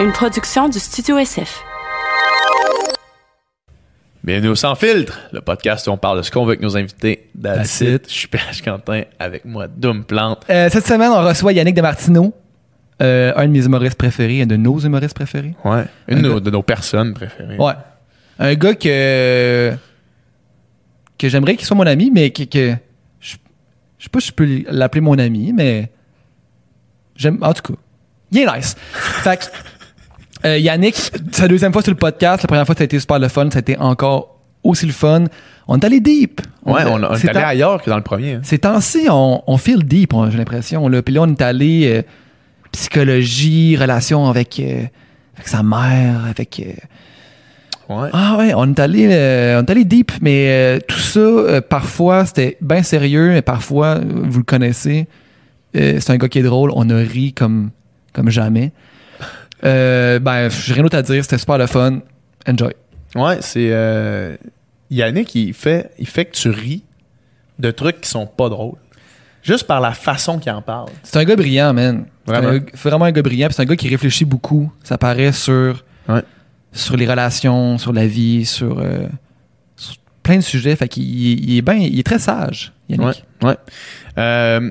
une production du Studio SF. Bienvenue au Sans Filtre, le podcast où on parle de ce qu'on veut avec nos invités. That's That's it. it. Je suis PH Quentin avec moi, Doom Plante. Euh, cette semaine, on reçoit Yannick Demartino, euh, un de mes humoristes préférés, un de nos humoristes préférés. Ouais. Une Un de nos, gars- de nos personnes préférées. Ouais. Un gars que que j'aimerais qu'il soit mon ami, mais que, que je, je sais pas si je peux l'appeler mon ami, mais j'aime en tout cas. Il est nice. fait que, euh, Yannick, c'est la deuxième fois sur le podcast. La première fois, ça a été super le fun. Ça a été encore aussi le fun. On est allé deep. Ouais, on, on est allé ailleurs que dans le premier. hein. Ces temps-ci, on, on feel deep, j'ai l'impression. Là. Puis là, on est allé euh, psychologie, relation avec, euh, avec sa mère, avec. euh, Ouais. ah ouais, on est allé, euh, on est allé deep, mais euh, tout ça, euh, parfois, c'était bien sérieux, mais parfois, euh, vous le connaissez, euh, c'est un gars qui est drôle, on a ri comme, comme jamais. Euh, ben, j'ai rien d'autre à dire, c'était super le fun. Enjoy. Ouais, c'est. euh, Yannick, il fait, il fait que tu ris de trucs qui sont pas drôles. Juste par la façon qu'il en parle. C'est un gars brillant, man. C'est Vraiment. un- vraiment un gars brillant, puis c'est un gars qui réfléchit beaucoup. Ça paraît sur, Ouais. sur les relations, sur la vie, sur, euh, sur plein de sujets. Fait qu'il il est, ben, il est très sage, Yannick. Ouais. ouais. Euh,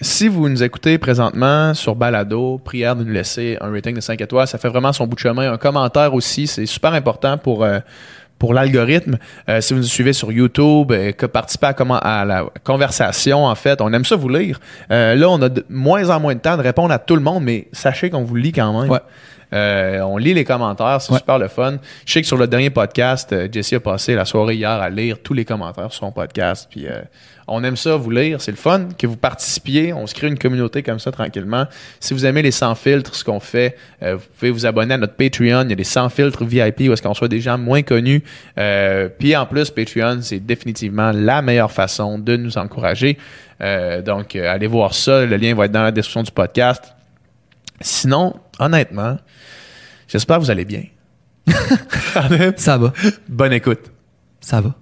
si vous nous écoutez présentement sur Balado, prière de nous laisser un rating de 5 étoiles. Ça fait vraiment son bout de chemin. Un commentaire aussi, c'est super important pour, euh, pour l'algorithme. Euh, si vous nous suivez sur YouTube, euh, que participez à, comment, à la conversation, en fait, on aime ça vous lire. Euh, là, on a de moins en moins de temps de répondre à tout le monde, mais sachez qu'on vous lit quand même. Ouais. Euh, on lit les commentaires, c'est Ouais. super le fun. Je sais que sur le dernier podcast, euh, Jessie a passé la soirée hier à lire tous les commentaires sur son podcast. Puis euh, on aime ça vous lire, c'est le fun que vous participiez. On se crée une communauté comme ça tranquillement. Si vous aimez les sans filtres, ce qu'on fait, euh, vous pouvez vous abonner à notre Patreon. Il y a des sans filtres VIP où est-ce qu'on soit des gens moins connus. Euh, puis en plus, Patreon, c'est définitivement la meilleure façon de nous encourager. Euh, donc euh, allez voir ça. Le lien va être dans la description du podcast. Sinon, honnêtement, j'espère que vous allez bien. Ça va. Bonne écoute. Ça va.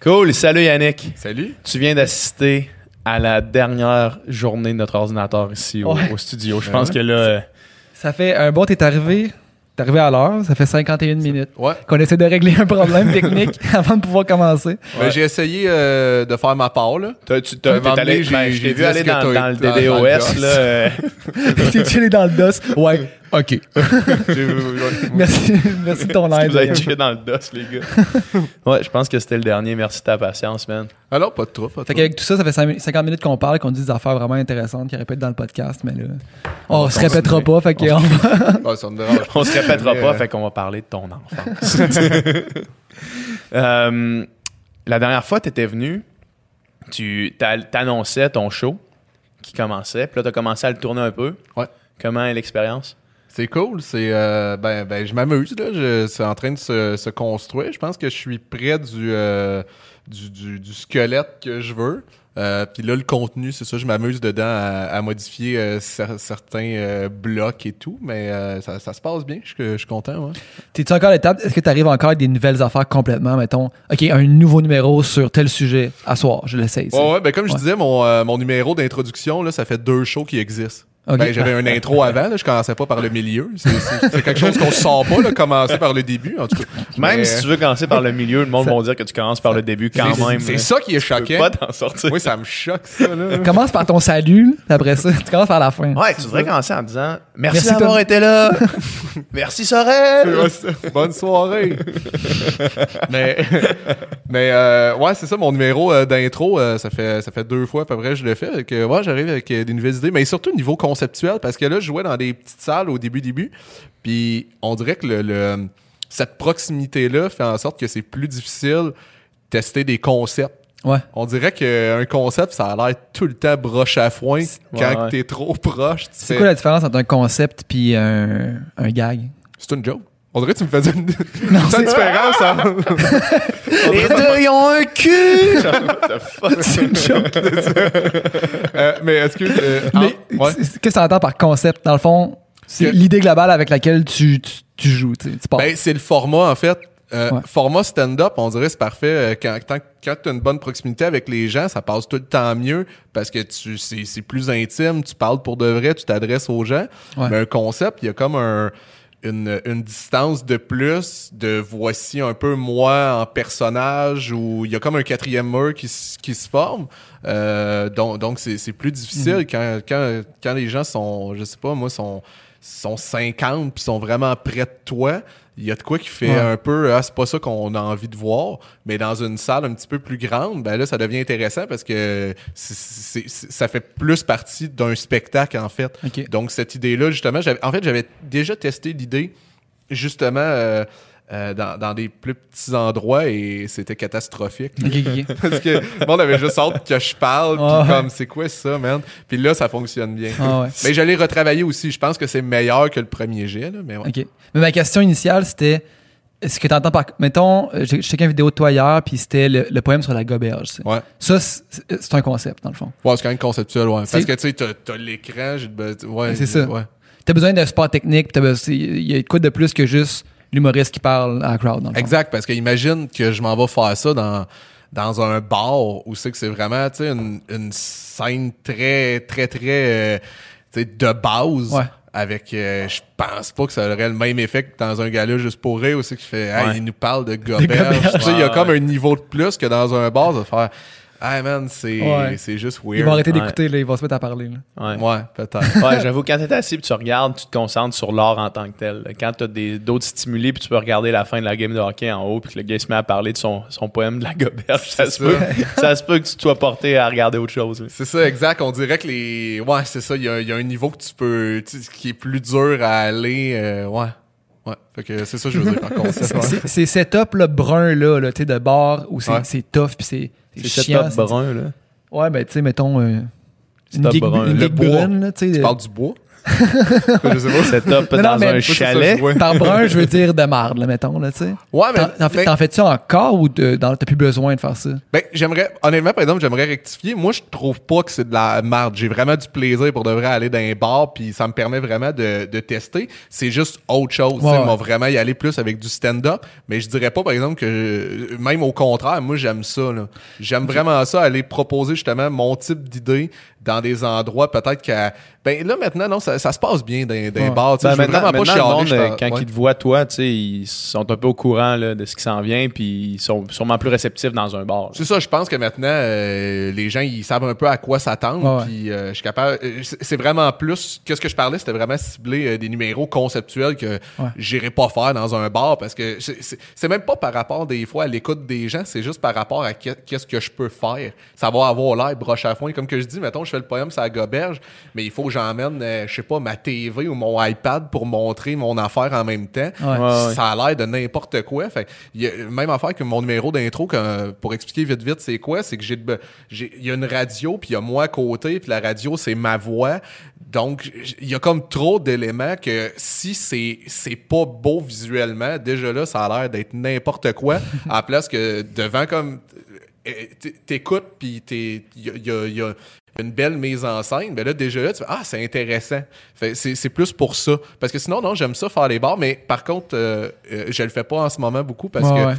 Cool. Salut Yannick. Salut. Tu viens d'assister à la dernière journée de notre ordinateur ici au, Ouais. au studio. Je Ouais. pense que là, euh, Ça fait un bon, t'es arrivé. T'es arrivé à l'heure. Ça fait 51 minutes. Ouais. Qu'on essaie de régler un problème technique avant de pouvoir commencer. Ben, j'ai essayé euh, de faire ma part, là. t'as- tu t'as, j'ai- vu aller dans, le dans- dans le DDoS. DOS? là, euh, T'es chillé dans le DOS? Ouais. OK. Merci, merci de ton aide. vous avez checké dans le DOS, les gars. ouais, je pense que c'était le dernier. Merci de ta patience, man. Alors, pas de trop, pas de Fait qu'avec tout ça, ça fait 5 50 minutes qu'on parle, qu'on dit des affaires vraiment intéressantes qui répètent dans le podcast, mais là, on, se répétera continuer. pas, fait qu'on. On se répétera pas, fait qu'on va parler de ton enfance. Euh, la dernière fois, tu étais venu, tu t'a- t'annonçais ton show qui commençait, puis là, tu as commencé à le tourner un peu. Ouais. Comment est l'expérience? C'est cool, c'est euh, ben, ben je m'amuse là, je- c'est en train de se, se construire. Je pense que je suis près du, euh, du, du, du squelette que je veux. Euh, Puis là, le contenu, c'est ça, je m'amuse dedans à, à modifier euh, cer- certains euh, blocs et tout, mais ça, ça se passe bien, je, suis- je suis content. Ouais. T'es-tu encore à l'étape? Est-ce que t'arrives encore avec des nouvelles affaires complètement, mettons? OK, un nouveau numéro sur tel sujet à soir, je l'essaye. Ouais, ouais, ben comme je disais, mon, mon numéro d'introduction, là, ça fait deux shows qui existent. Ben, j'avais un intro avant, là, je commençais pas par le milieu. C'est- quelque chose qu'on sort pas, là, commencer par le début, en tout cas. Même Mais, si tu veux commencer par le milieu, le monde va dire que tu commences par le début quand même. C'est ça qui est Tu peux choquant. pas t'en sortir. Oui, ça me choque, ça, là. Commence par ton salut, après ça, tu commences par la fin. Ouais, tu devrais commencer en disant Merci, Merci, d'avoir été là. Merci Sorel. Bonne soirée. mais mais euh, ouais, c'est ça, mon numéro euh, d'intro, euh, ça, fait, ça fait deux fois à peu près que je le fais. Que, ouais, j'arrive avec euh, des nouvelles idées, mais surtout au niveau conceptuel, parce que là, je jouais dans des petites salles au début, début, puis on dirait que le, le- cette proximité-là fait en sorte que c'est plus difficile de tester des concepts. Ouais. On dirait qu'un concept, ça a l'air tout le temps broche à foin. Quand ouais. t'es trop proche, C'est quoi la différence entre un concept puis un, un gag? C'est une joke. On dirait que tu me faisais une, Non, c'est une différence. hein? Les deux, ils ont un cul. C'est une joke. Euh, mais est-ce que. euh, Mais ah, ouais. c'est- qu'est-ce que tu entends par concept? Dans le fond, c'est Que- l'idée globale avec laquelle tu, tu, tu joues, tu. Ben, c'est le format, en fait. Euh, Ouais. Format stand-up, on dirait c'est parfait. Quand, quand, quand tu as une bonne proximité avec les gens, ça passe tout le temps mieux parce que tu c'est c'est plus intime, tu parles pour de vrai, tu t'adresses aux gens. Ouais. Mais un concept, il y a comme un, une, une distance de plus de voici un peu moi en personnage où il y a comme un quatrième mur qui, qui se forme. Euh, donc donc c'est c'est plus difficile Mhm. quand, quand, quand les gens sont, je sais pas, moi, sont sont 50 puis sont vraiment près de toi, il y a de quoi qui fait Ouais. un peu ah c'est pas ça qu'on a envie de voir, mais dans une salle un petit peu plus grande, ben là ça devient intéressant parce que ça fait plus partie d'un spectacle en fait. Donc cette idée là justement, j'avais en fait j'avais déjà testé l'idée justement euh, euh, dans, dans des plus petits endroits et c'était catastrophique. Parce que le monde avait juste hâte que je parle, puis Ah comme, c'est quoi ça, man? Puis là, ça fonctionne bien. Ah ouais. Mais j'allais retravailler aussi. Je pense que c'est meilleur que le premier jet, là, mais ouais. OK. Mais ma question initiale, c'était est-ce que tu entends par. Mettons, euh, j'ai checké une vidéo de toi hier, puis c'était le, le poème sur la goberge. Ouais. Ça, c'est un concept, dans le fond. Ouais, c'est quand même conceptuel, ouais. Parce que, tu sais, t'as, t'as l'écran, j'ai, ben, ouais. C'est ça. Ouais. Tu as besoin d'un support technique, t'as il y a quoi de plus que juste l'humoriste qui parle à la crowd, dans le fond. Exact, parce que imagine que je m'en vais faire ça dans, dans un bar où c'est que c'est vraiment, tu sais, une, une scène très, très, très, euh, tu sais, de base. Ouais. Avec, euh, je pense pas que ça aurait le même effet que dans un gala juste pour rire aussi qui fait, hey, Ouais. il nous parle de goberge. goberges. Tu sais, il y a comme un niveau de plus que dans un bar de faire, hey man, c'est, Ouais. c'est juste weird. Ils vont arrêter Ouais. d'écouter, là, ils vont se mettre à parler. là. Ouais. Ouais, peut-être. Ouais, j'avoue, quand t'es assis et tu regardes, tu te concentres sur l'art en tant que tel. Quand t'as des- d'autres stimuli puis tu peux regarder la fin de la game de hockey en haut puis que le gars se met à parler de son, son poème de la goberge, ça se, peut, ça. se peut que tu te sois porté à regarder autre chose. C'est ça, exact. On dirait que les. Ouais, c'est ça. Il y a, il y a un niveau que tu peux. qui est plus dur à aller. euh, ouais. Ouais. Fait que c'est ça que je veux dire par contre. C'est- c'est- Ces setups là, bruns là, là, tu sais, de bar où c'est Ouais. tough puis c'est c'est chiant. top c'est- brun, là. Ouais, ben tu sais, mettons euh, une Setup gig, brun. une Le gig bois. brune, là, tu sais. Tu parles du bois? je sais pas. C'est top Non, dans mais un chalet. Par brun, je veux dire de marde, là, mettons, là, tu sais. Ouais, mais. T'en- mais- fais-tu encore ou de- dans- t'as plus besoin de faire ça? Ben, j'aimerais, honnêtement, par exemple, j'aimerais rectifier. Moi, je trouve pas que c'est de la marde. J'ai vraiment du plaisir pour de vrai aller dans un bar, puis ça me permet vraiment de, de tester. C'est juste autre chose. tu sais. Ouais, ouais. Moi, vraiment y aller plus avec du stand-up. Mais je dirais pas, par exemple, que même au contraire, moi, j'aime ça. là. J'aime vraiment ça, aller proposer justement mon type d'idée dans des endroits peut-être qu'à. Ben là, maintenant, non, ça, ça se passe bien dans, dans les bars. Ben, maintenant, vraiment pas maintenant, le chialer. monde, je euh, quand ouais. ils te voient, toi, tu sais, ils sont un peu au courant là, de ce qui s'en vient, puis ils sont sûrement plus réceptifs dans un bar. C'est ça, je pense que maintenant, euh, les gens, ils savent un peu à quoi s'attendre. Puis euh, je suis capable. c'est vraiment plus. Qu'est-ce que je parlais, c'était vraiment cibler euh, des numéros conceptuels que Ouais. j'irais pas faire dans un bar parce que c'est- même pas par rapport des fois à l'écoute des gens, c'est juste par rapport à qu'est- qu'est-ce que je peux faire. Ça va avoir l'air broche à foin. Comme que je dis, mettons, je fais le poème la goberge, mais il faut que j'emmène, euh, je sais pas, ma TV ou mon iPad pour montrer mon affaire en même temps. Ouais. Ça a l'air de n'importe quoi. Fait il y a même affaire que mon numéro d'intro que- pour expliquer vite vite c'est quoi, c'est que j'ai il y a une radio puis il y a moi à côté puis la radio c'est ma voix. Donc il y a comme trop d'éléments que si c'est c'est pas beau visuellement, déjà là ça a l'air d'être n'importe quoi à la place que devant comme euh, t'écoutes puis t'es il y a, il y a- il y a une belle mise en scène, ben là, déjà là, tu fais Ah, c'est intéressant. Fait, c'est, c'est plus pour ça. Parce que sinon, non, j'aime ça faire les bars, mais par contre, euh, euh, je le fais pas en ce moment beaucoup parce Ouais, que ouais.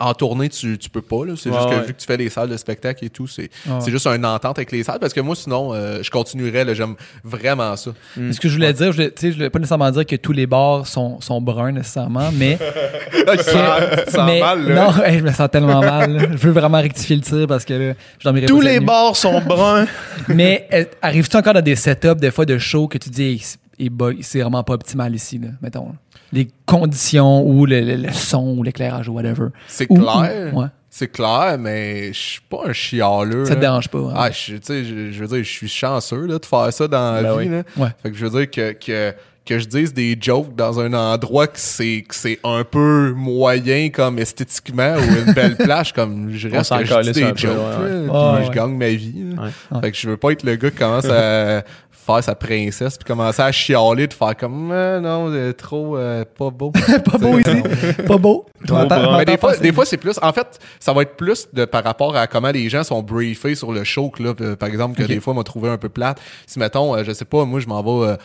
En tournée, tu, tu peux pas. Là. C'est Ouais, juste que ouais. vu que tu fais des salles de spectacle et tout, c'est, Ouais. juste une entente avec les salles. Parce que moi, sinon, euh, je continuerais. Là, j'aime vraiment ça. Ce que je voulais dire, je voulais, je voulais pas nécessairement dire que tous les bars sont, sont bruns nécessairement, mais. tu te sens mais- mal, là. non, hey, je me sens tellement mal. là. Je veux vraiment rectifier le tir parce que là, je dormirai Tous les bars sont bruns. Mais arrives-tu encore dans des setups, des fois, de show que tu dis, hey, c'est- hey, boy, c'est vraiment pas optimal ici, là, mettons. là. Les conditions ou le, le- le son ou l'éclairage ou whatever. C'est Ou- clair. ou- ouais. C'est clair, mais je suis pas un chialeux. Ça te là. dérange pas. hein? Ah, je, tu sais, je, je veux dire, je suis chanceux là, de faire ça dans la Ben vie. oui. Là. Ouais. Fait que je veux dire que, que, que je dise des jokes dans un endroit que c'est, que c'est un peu moyen comme esthétiquement ou une belle plage, comme je reste s'en que je dis calisse des un peu, jokes, ouais, là, ouais. puis Ouais, je gagne ma vie. là. Ouais. Ouais. Fait que je veux pas être le gars qui commence à faire sa princesse puis commencer à chialer de faire comme Ah, non c'est trop euh, pas beau pas beau ici. pas beau. Mais des fois, des fois c'est plus. En fait, ça va être plus de par rapport à comment les gens sont briefés sur le show. que Là, Euh, par exemple, que des fois, m'a trouvé un peu plate. Si mettons, euh, je sais pas, moi, je m'en vais.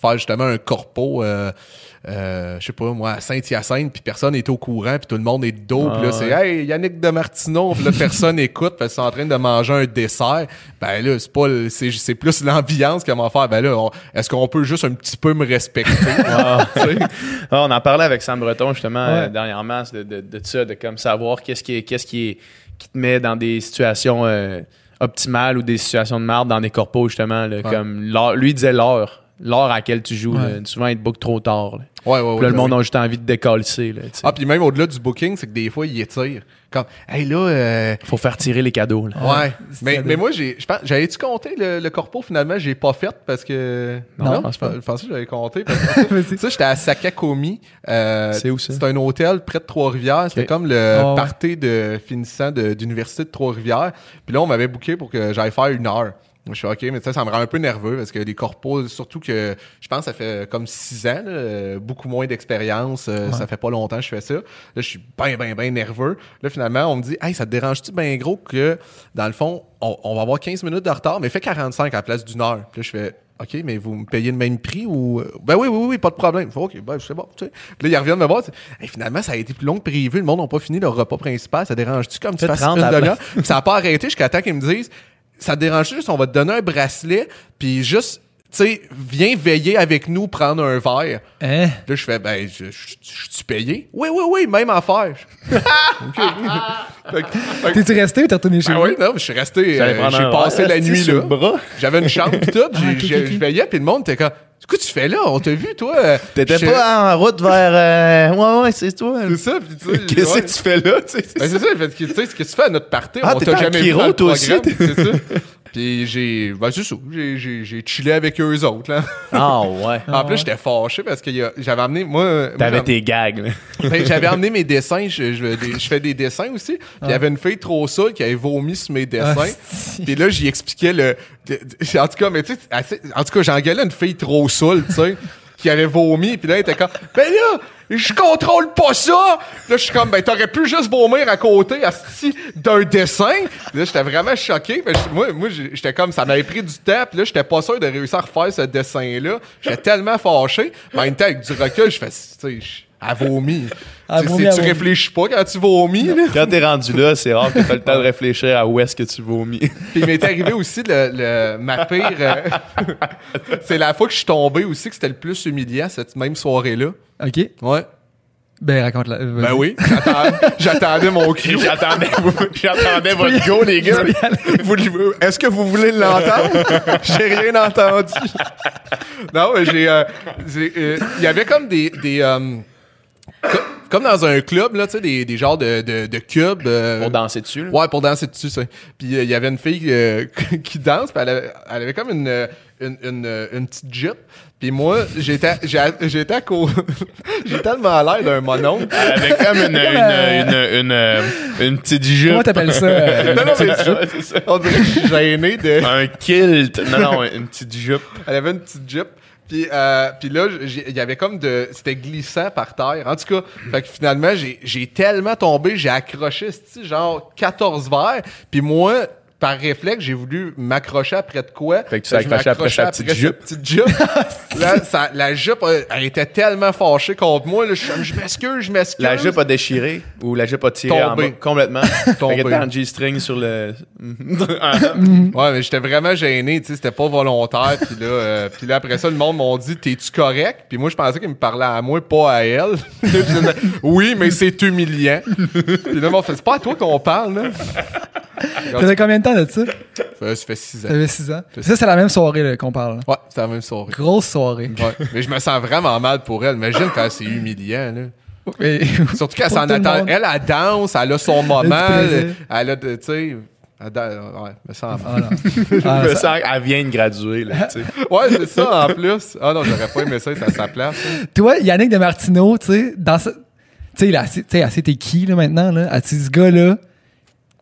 Faire justement un corpo, euh, euh, je sais pas moi, à Saint-Hyacinthe, puis personne est au courant, puis tout le monde est de dos, puis là, Ah, c'est ouais. Hey, Yannick de Martineau, puis là, personne écoute, parce qu'ils sont en train de manger un dessert. Ben là, c'est pas c'est c'est plus l'ambiance qui va faire. Ben là, est-ce qu'on peut juste un petit peu me respecter? Sais? Ah, on en parlait avec Sam Breton justement Ouais. euh, dernièrement de, de, de ça, de comme savoir qu'est-ce qui est, qu'est-ce qui est qui te met dans des situations euh, optimales ou des situations de merde dans des corpos justement là, comme lui disait l'heure l'heure à laquelle tu joues Ouais. là. souvent il te book trop tard là. Ouais, ouais, ouais. Puis là, le monde a juste envie de décoller là, tu sais. Ah, puis même au-delà du booking, c'est que des fois, ils étirent. Comme, hey là, euh, faut faire tirer les cadeaux là. Ouais. Mais, mais moi, j'avais-tu compté le, le corpo finalement? J'ai pas fait parce que. Non, je pense je pas. je pensais que j'avais compté. Parce que, Vas-y. ça, j'étais à Sakakomi. Euh, C'est où ça? C'est un hôtel près de Trois-Rivières. C'était comme le ouais. party de finissant de- d'université de Trois-Rivières. Puis là, on m'avait booké pour que j'aille faire une heure. Je suis OK, mais ça, ça me rend un peu nerveux parce que les corpos, surtout que je pense que ça fait comme six ans, là, euh, beaucoup moins d'expérience. euh, Ça fait pas longtemps que je fais ça. Là, je suis bien, bien, bien nerveux. Là, finalement, on me dit Hey, ça te dérange-tu bien gros que, dans le fond, on, on va avoir 15 minutes de retard, mais fais 45 à la place d'une heure. Puis là, je fais OK, mais vous me payez le même prix ou. Ben oui, oui, oui, pas de problème. OK, ben c'est bon. Tu sais. Puis là, ils reviennent me voir. Hey, finalement, ça a été plus long que prévu. Le monde n'a pas fini leur repas principal. Ça dérange-tu comme tu fasses 30 une à la demi-heure? Puis ça n'a pas arrêté jusqu'à temps qu'ils me disent ça dérange juste, on va te donner un bracelet, puis juste, tu sais, viens veiller avec nous prendre un verre. Hein? Là, je fais, ben, je, suis payé? Oui, oui, oui, même affaire. OK. Fait que- fait que- T'es-tu resté ou t'es retourné chez ben oui, non, je suis resté, euh, j'ai passé la nuit là. J'avais une chambre pis tout, Ah, je veillais, puis le monde était comme, qu'est-ce que tu fais là? On t'a vu, toi? T'étais pas en route vers euh, ouais ouais c'est toi C'est ça, pis tu sais. qu'est-ce ouais. que tu fais là tu sais? Ben, c'est ça, tu sais, ce que tu fais à notre party, Ah, on t'a jamais vu toi aussi, c'est ça. Puis j'ai, ben c'est ça, j'ai, j'ai, chillé avec eux autres, là. ah ouais en plus, j'étais fâché parce que a- j'avais amené, moi, t'avais tes gags là. ben, j'avais amené mes dessins, je, je, fais des dessins aussi. Puis il y avait une fille trop saoule qui avait vomi sur mes dessins. Ah, Puis là, j'y expliquais le. en tout cas, mais tu sais, assez- en tout cas, j'engueulais une fille trop saoule, tu sais, qui avait vomi. Puis là, elle était comme, ben là, je contrôle pas ça. Là, je suis comme, ben t'aurais pu juste vomir à côté, asti, d'un dessin. Là, j'étais vraiment choqué. Je- moi, moi, j'étais comme, ça m'avait pris du temps. Puis là, j'étais pas sûr de réussir à refaire ce dessin-là. J'étais tellement fâché. Mais en même temps, avec du recul, je fais, tu sais, vomit. Elle Tu sais, vomit, c'est- elle tu vomit. réfléchis pas quand tu vomis, là? quand t'es rendu là c'est rare que t'as le temps de réfléchir à où est-ce que tu vomis Puis il m'est arrivé aussi le, le- ma pire. euh, c'est la fois que je suis tombé aussi que c'était le plus humiliant cette même soirée-là. OK. Ouais. Ben, raconte-la. Ben oui. J'attendais mon cue. j'attendais j'attendais votre go les gars Vous- Est-ce que vous voulez l'entendre? j'ai rien entendu. non, mais j'ai. euh, j'ai, euh, Il y avait comme des. des euh, comme dans un club, là, tu sais, des, des genres de, de, de cubes. euh, pour danser dessus là. Ouais, pour danser dessus, ça. Puis euh, il y avait une fille euh, qui danse, puis elle avait, elle avait comme une, une, une, une petite jupe. Puis moi, j'étais j'étais à côté... J'ai tellement l'air d'un mononcle. Elle avait comme une, une, une, une, une petite jupe. Comment t'appelles ça? euh, Non, non, mais ça. on dirait que je suis gêné de... Un kilt. Non, non, une petite jupe. Elle avait une petite jupe. Puis, euh, puis là, il y avait comme de... C'était glissant par terre. En tout cas, fait que finalement, j'ai tellement tombé, j'ai accroché, genre 14 verres. Puis moi... Par réflexe, j'ai voulu m'accrocher après de quoi? Fait que tu t'es je accroché après sa petite jupe. petite jupe. là, ça- la jupe, euh, elle était tellement fâchée contre moi. Là, je je m'excuse, je m'excuse. La jupe a déchiré ou la jupe a tiré en Tombé. bas complètement. Tombé. Fait un G-string sur le. Ouais, mais j'étais vraiment gêné, tu sais, c'était pas volontaire. Puis là, euh, puis là, après ça, le monde m'ont dit, t'es-tu correct? Puis moi, je pensais qu'il me parlait à moi, pas à elle. Oui, mais c'est humiliant. puis là, ils m'ont fait, c'est pas à toi qu'on parle, là. Ça faisait combien de temps de ça? Ça, ça fait six ans. Ça fait 6 ans. Ça, c'est la même soirée là, qu'on parle. là. Ouais, c'était la même soirée. Grosse soirée. Ouais. Mais je me sens vraiment mal pour elle. Imagine quand c'est humiliant, là. Et- Surtout qu'elle s'en attend. monde. Elle, elle danse, elle a son moment. Elle, elle a, de- tu sais, elle ouais, me mal. Ah. Ah, Je me ça- sens qu'elle vient de graduer, là, tu sais. Ouais, c'est ça, en plus. Ah non, j'aurais pas aimé ça être à sa place. hein. Toi, Yannick de Martineau, tu sais, dans ce. Tu sais, il a assez, tu sais, assez t'es qui, là, maintenant, là? À ce gars-là,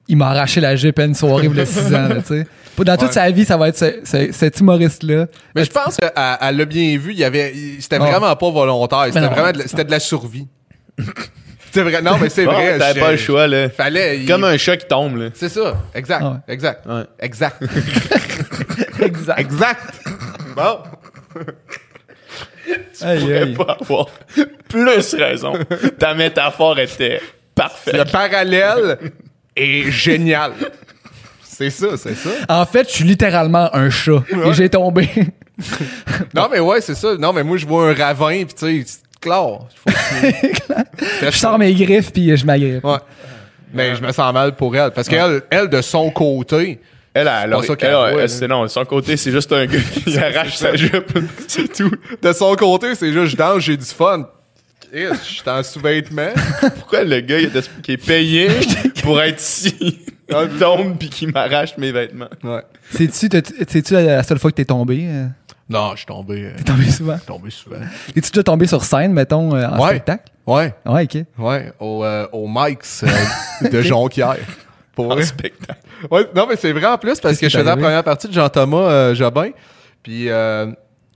il m'a arraché la jupe à une soirée a 6 ans, là, tu sais. Dans toute sa vie, ça va être ce- ce- cet humoriste-là. Mais je pense qu'elle elle l'a bien vu. Il y avait, c'était Ah. vraiment pas volontaire. C'était vraiment de, la- c'était de la survie. c'était vrai. Non, mais c'est Bon, vrai. T'avais pas le choix, là. Fallait. il- Comme un chat qui tombe, là. C'est ça. Exact. Ah ouais. Exact. Ouais. Exact. Exact. exact. Bon. Aïe, pourrais aïe. pas avoir plus raison. Ta métaphore était parfaite. Le parallèle est génial. C'est ça, c'est ça. En fait, je suis littéralement un chat et j'ai tombé. Non, mais ouais, c'est ça. Non, mais moi, je vois un ravin, puis tu sais, c'est clair. Je sors mes griffes puis je m'agrippe. Ouais. Mais je me sens mal pour elle. Parce qu'elle, elle, de son côté, Elle, pas elle, ça elle, elle, c'est non, de son côté, c'est juste un gars qui arrache sa jupe. C'est tout. de son côté, c'est juste, je danse, j'ai du fun. Je suis en sous-vêtements. Pourquoi le gars il est, qui est payé pour être ici, il tombe puis qui m'arrache mes vêtements? Ouais. C'est-tu c'est-tu la seule fois que t'es tombé? euh? Non, je suis tombé, euh, T'es tombé souvent? tombé souvent. Es-tu déjà tombé sur scène, mettons, euh, en Ouais. spectacle? Ouais, Ouais, ok. ouais, au, euh, au Mike's euh, de Jonquière. Pour En spectacle. Ouais, non, mais c'est vrai en plus parce que je faisais la première partie de Jean-Thomas euh, Jobin. Puis, euh, tu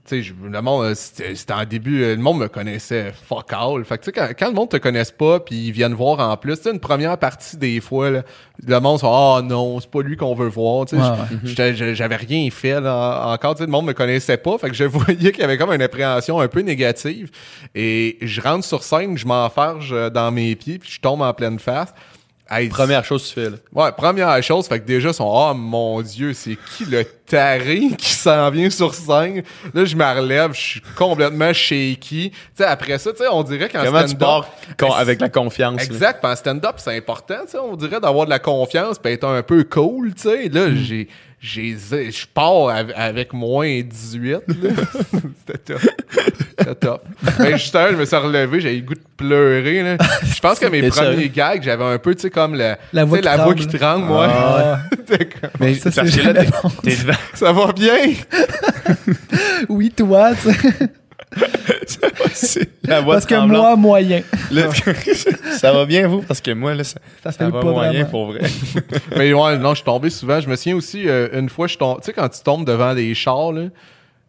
sais, le monde, euh, c'était en début, euh, le monde me connaissait fuck all. Fait que, tu sais, quand, quand le monde te connaisse pas, puis ils viennent voir en plus, tu sais, une première partie, des fois, là, le monde se dit, ah non, c'est pas lui qu'on veut voir. Tu sais, j'avais rien fait, là, en- encore, tu sais, le monde me connaissait pas. Fait que je voyais qu'il y avait comme une appréhension un peu négative. Et je rentre sur scène, je m'enfarge euh, dans mes pieds, puis je tombe en pleine face. Hey, Première chose que tu fais, là. Ouais, première chose, fait que déjà, ils sont Oh mon Dieu, c'est qui le taré qui s'en vient sur scène? Là, je me relève, je suis complètement shaky. Tu sais, après ça, tu sais, on dirait qu'en Comment tu stand-up. pars con- avec la confiance? Exact, en stand-up, c'est important, tu sais, on dirait d'avoir de la confiance, puis être un peu cool, tu sais. Là, j'ai. j'ai Je pars av- avec moins 18. là. C'était top. C'était top. Mais justement, je me suis relevé, j'avais le goût de pleurer. là. Je pense que mes premiers sérieux? gags, j'avais un peu, tu sais, comme la, La voix tu sais, qui la voix tremble. qui tremble, moi. Ah. Comme, Mais Ça, là, ça va bien? Oui, toi, tu sais. C'est la voix Parce que tremblante. moi, moyen. Là, ça va bien, vous? Parce que moi, là, ça, Ça va pas moyen vraiment. pour vrai. Mais ouais, non, je suis tombé souvent. Je me souviens aussi, euh, une fois, je tombe, tu sais, quand tu tombes devant les chars, là,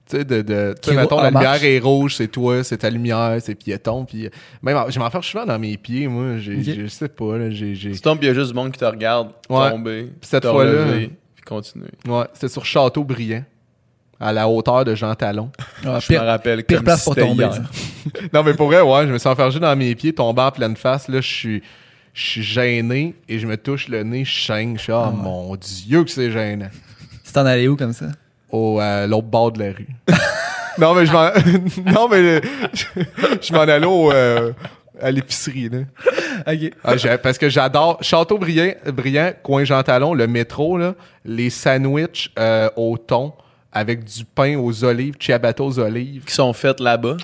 tu sais, de, de, tu sais, mettons, la lumière marche. est rouge, c'est toi, c'est ta lumière, c'est piéton, puis euh, même, je m'en fais souvent dans mes pieds, moi, je sais pas, là, j'ai, Tu tombes, il y a juste du monde qui te regarde Ouais. tomber. Puis cette te fois-là, puis continuer. ouais, c'était sur Châteaubriand, à la hauteur de Jean Talon. Ah, Je pire, me rappelle pire comme place si pour c'était tomber. non, mais pour vrai, ouais, je me suis enfergé dans mes pieds, tombé en pleine face, là, je suis, je suis gêné, et je me touche le nez, je chaîne, je suis, oh mon Dieu que c'est gênant. Tu t'en allais où comme ça? au à l'autre bord de la rue. non mais je m'en non mais euh, je, je m'en allais au, euh, à l'épicerie là. Ok. Ah, j'ai- parce que j'adore Châteaubriand, Briand, coin Jean Talon, le métro là, les sandwichs euh, au thon avec du pain aux olives, ciabatta aux olives, Qui sont faites là-bas,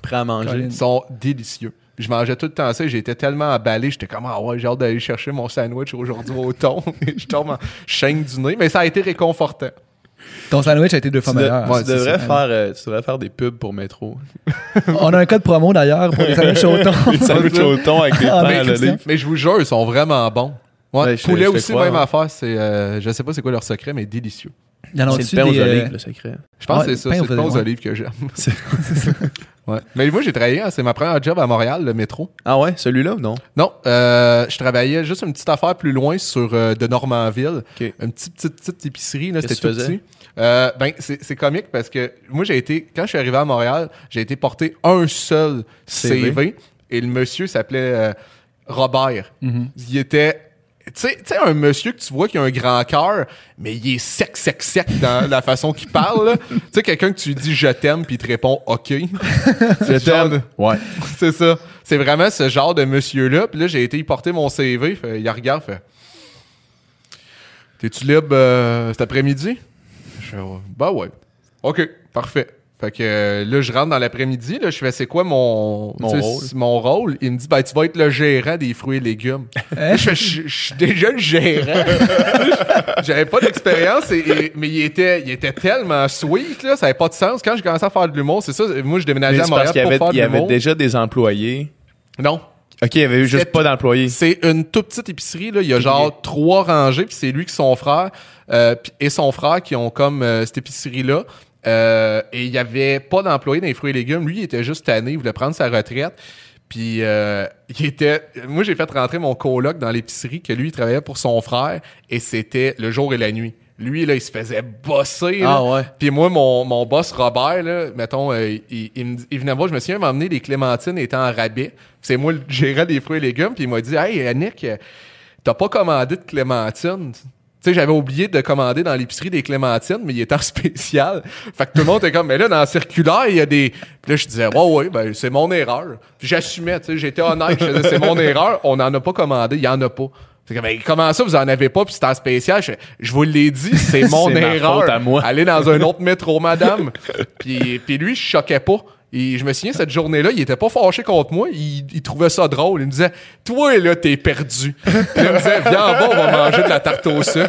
prêts à manger. Colin. sont délicieux. Je mangeais tout le temps ça, j'étais tellement emballé, j'étais comme ah ouais, j'ai hâte d'aller chercher mon sandwich aujourd'hui au thon. Et je tombe en chaîne du nez, mais ça a été réconfortant. Ton sandwich a été deux fois Tu, de- meilleur. tu devrais ça. faire, euh, tu devrais faire des pubs pour métro. On a un code promo d'ailleurs pour les sandwichs au thon. Des sandwichs au thon avec des Ah, pains mais à Christian. l'olive. Mais je vous jure, ils sont vraiment bons. Ouais, Ouais, je- poulet aussi, crois, même ouais. affaire. C'est, euh, je sais pas c'est quoi leur secret, mais délicieux. Il y en a C'est le pain aux des, euh, olives, le secret. Je pense que c'est ça, c'est aux le pain aux olives, ouais. olives que j'aime. ouais. Mais moi, j'ai travaillé, hein, c'est ma première job à Montréal, le métro. Ah ouais, celui-là ou non? Non, euh, je travaillais juste une petite affaire plus loin sur euh, de Normanville. Ok. Une petite, petite, petite épicerie, là, Qu'est-ce c'était que tout tu faisais? petit. Euh, ben, c'est c'est comique parce que moi, j'ai été, quand je suis arrivé à Montréal, j'ai été porté un seul CV, CV. et le monsieur s'appelait euh, Robert. Mhm. Il était. Tu sais, un monsieur que tu vois qui a un grand cœur, mais il est sec, sec, sec dans la façon qu'il parle. Tu sais, quelqu'un que tu lui dis je t'aime, puis il te répond OK. je t'aime. Ouais. c'est ça. C'est vraiment ce genre de monsieur-là. Puis là, j'ai été y porter mon CV. Fait, il regarde, fait T'es-tu libre euh, cet après-midi? Je fais. Bah ouais. OK, parfait. Fait que euh, là, je rentre dans l'après-midi. Là, je fais c'est quoi mon, rôle? mon rôle? Il me dit ben, tu vas être le gérant des fruits et légumes. Là, je fais je je suis déjà le gérant. J'avais pas d'expérience, et- et- mais il était, il était tellement sweet, là, ça avait pas de sens. Quand j'ai commencé à faire de l'humour, c'est ça, moi je déménageais à Montréal parce qu'il y pour avait, faire de il y avait déjà des employés. Non, Ok, il y avait eu juste pas d'employés. c'est une toute petite épicerie, là. Il y a genre trois rangées, puis c'est lui qui son frère euh, et son frère qui ont comme euh, cette épicerie-là. Euh, et il y avait pas d'employés dans les fruits et légumes. Lui, il était juste tanné, il voulait prendre sa retraite. Puis euh, il était. Moi, j'ai fait rentrer mon coloc dans l'épicerie que lui, il travaillait pour son frère et c'était le jour et la nuit. Lui, là, il se faisait bosser. là. Ah ouais. Puis moi, mon, mon boss Robert, là, mettons, euh, il, il, me- il venait voir, je me souviens, il m'a emmené les clémentines étant en rabais. C'est moi le gérant des fruits et légumes, puis il m'a dit Hey, Yannick, euh, t'as pas commandé de clémentines. Tu sais, j'avais oublié de commander dans l'épicerie des clémentines, mais il était en spécial. Fait que tout le monde était comme, mais là, dans le circulaire, il y a des... Puis là, je disais, ouais, ouais, ben, c'est mon erreur. Puis j'assumais, tu sais, j'étais honnête, je faisais, c'est mon erreur, on n'en a pas commandé, il y en a pas. C'est comme, mais comment ça, vous en avez pas, puis c'est en spécial? Je, je vous l'ai dit, c'est mon ma erreur. faute à moi. Allez dans un autre métro, madame. puis, puis lui, je choquais pas. Et je me souviens, cette journée-là, il était pas fâché contre moi. Il, il trouvait ça drôle. Il me disait, toi, là, t'es perdu. Puis il me disait, viens en bas, on va manger de la tarte au sucre.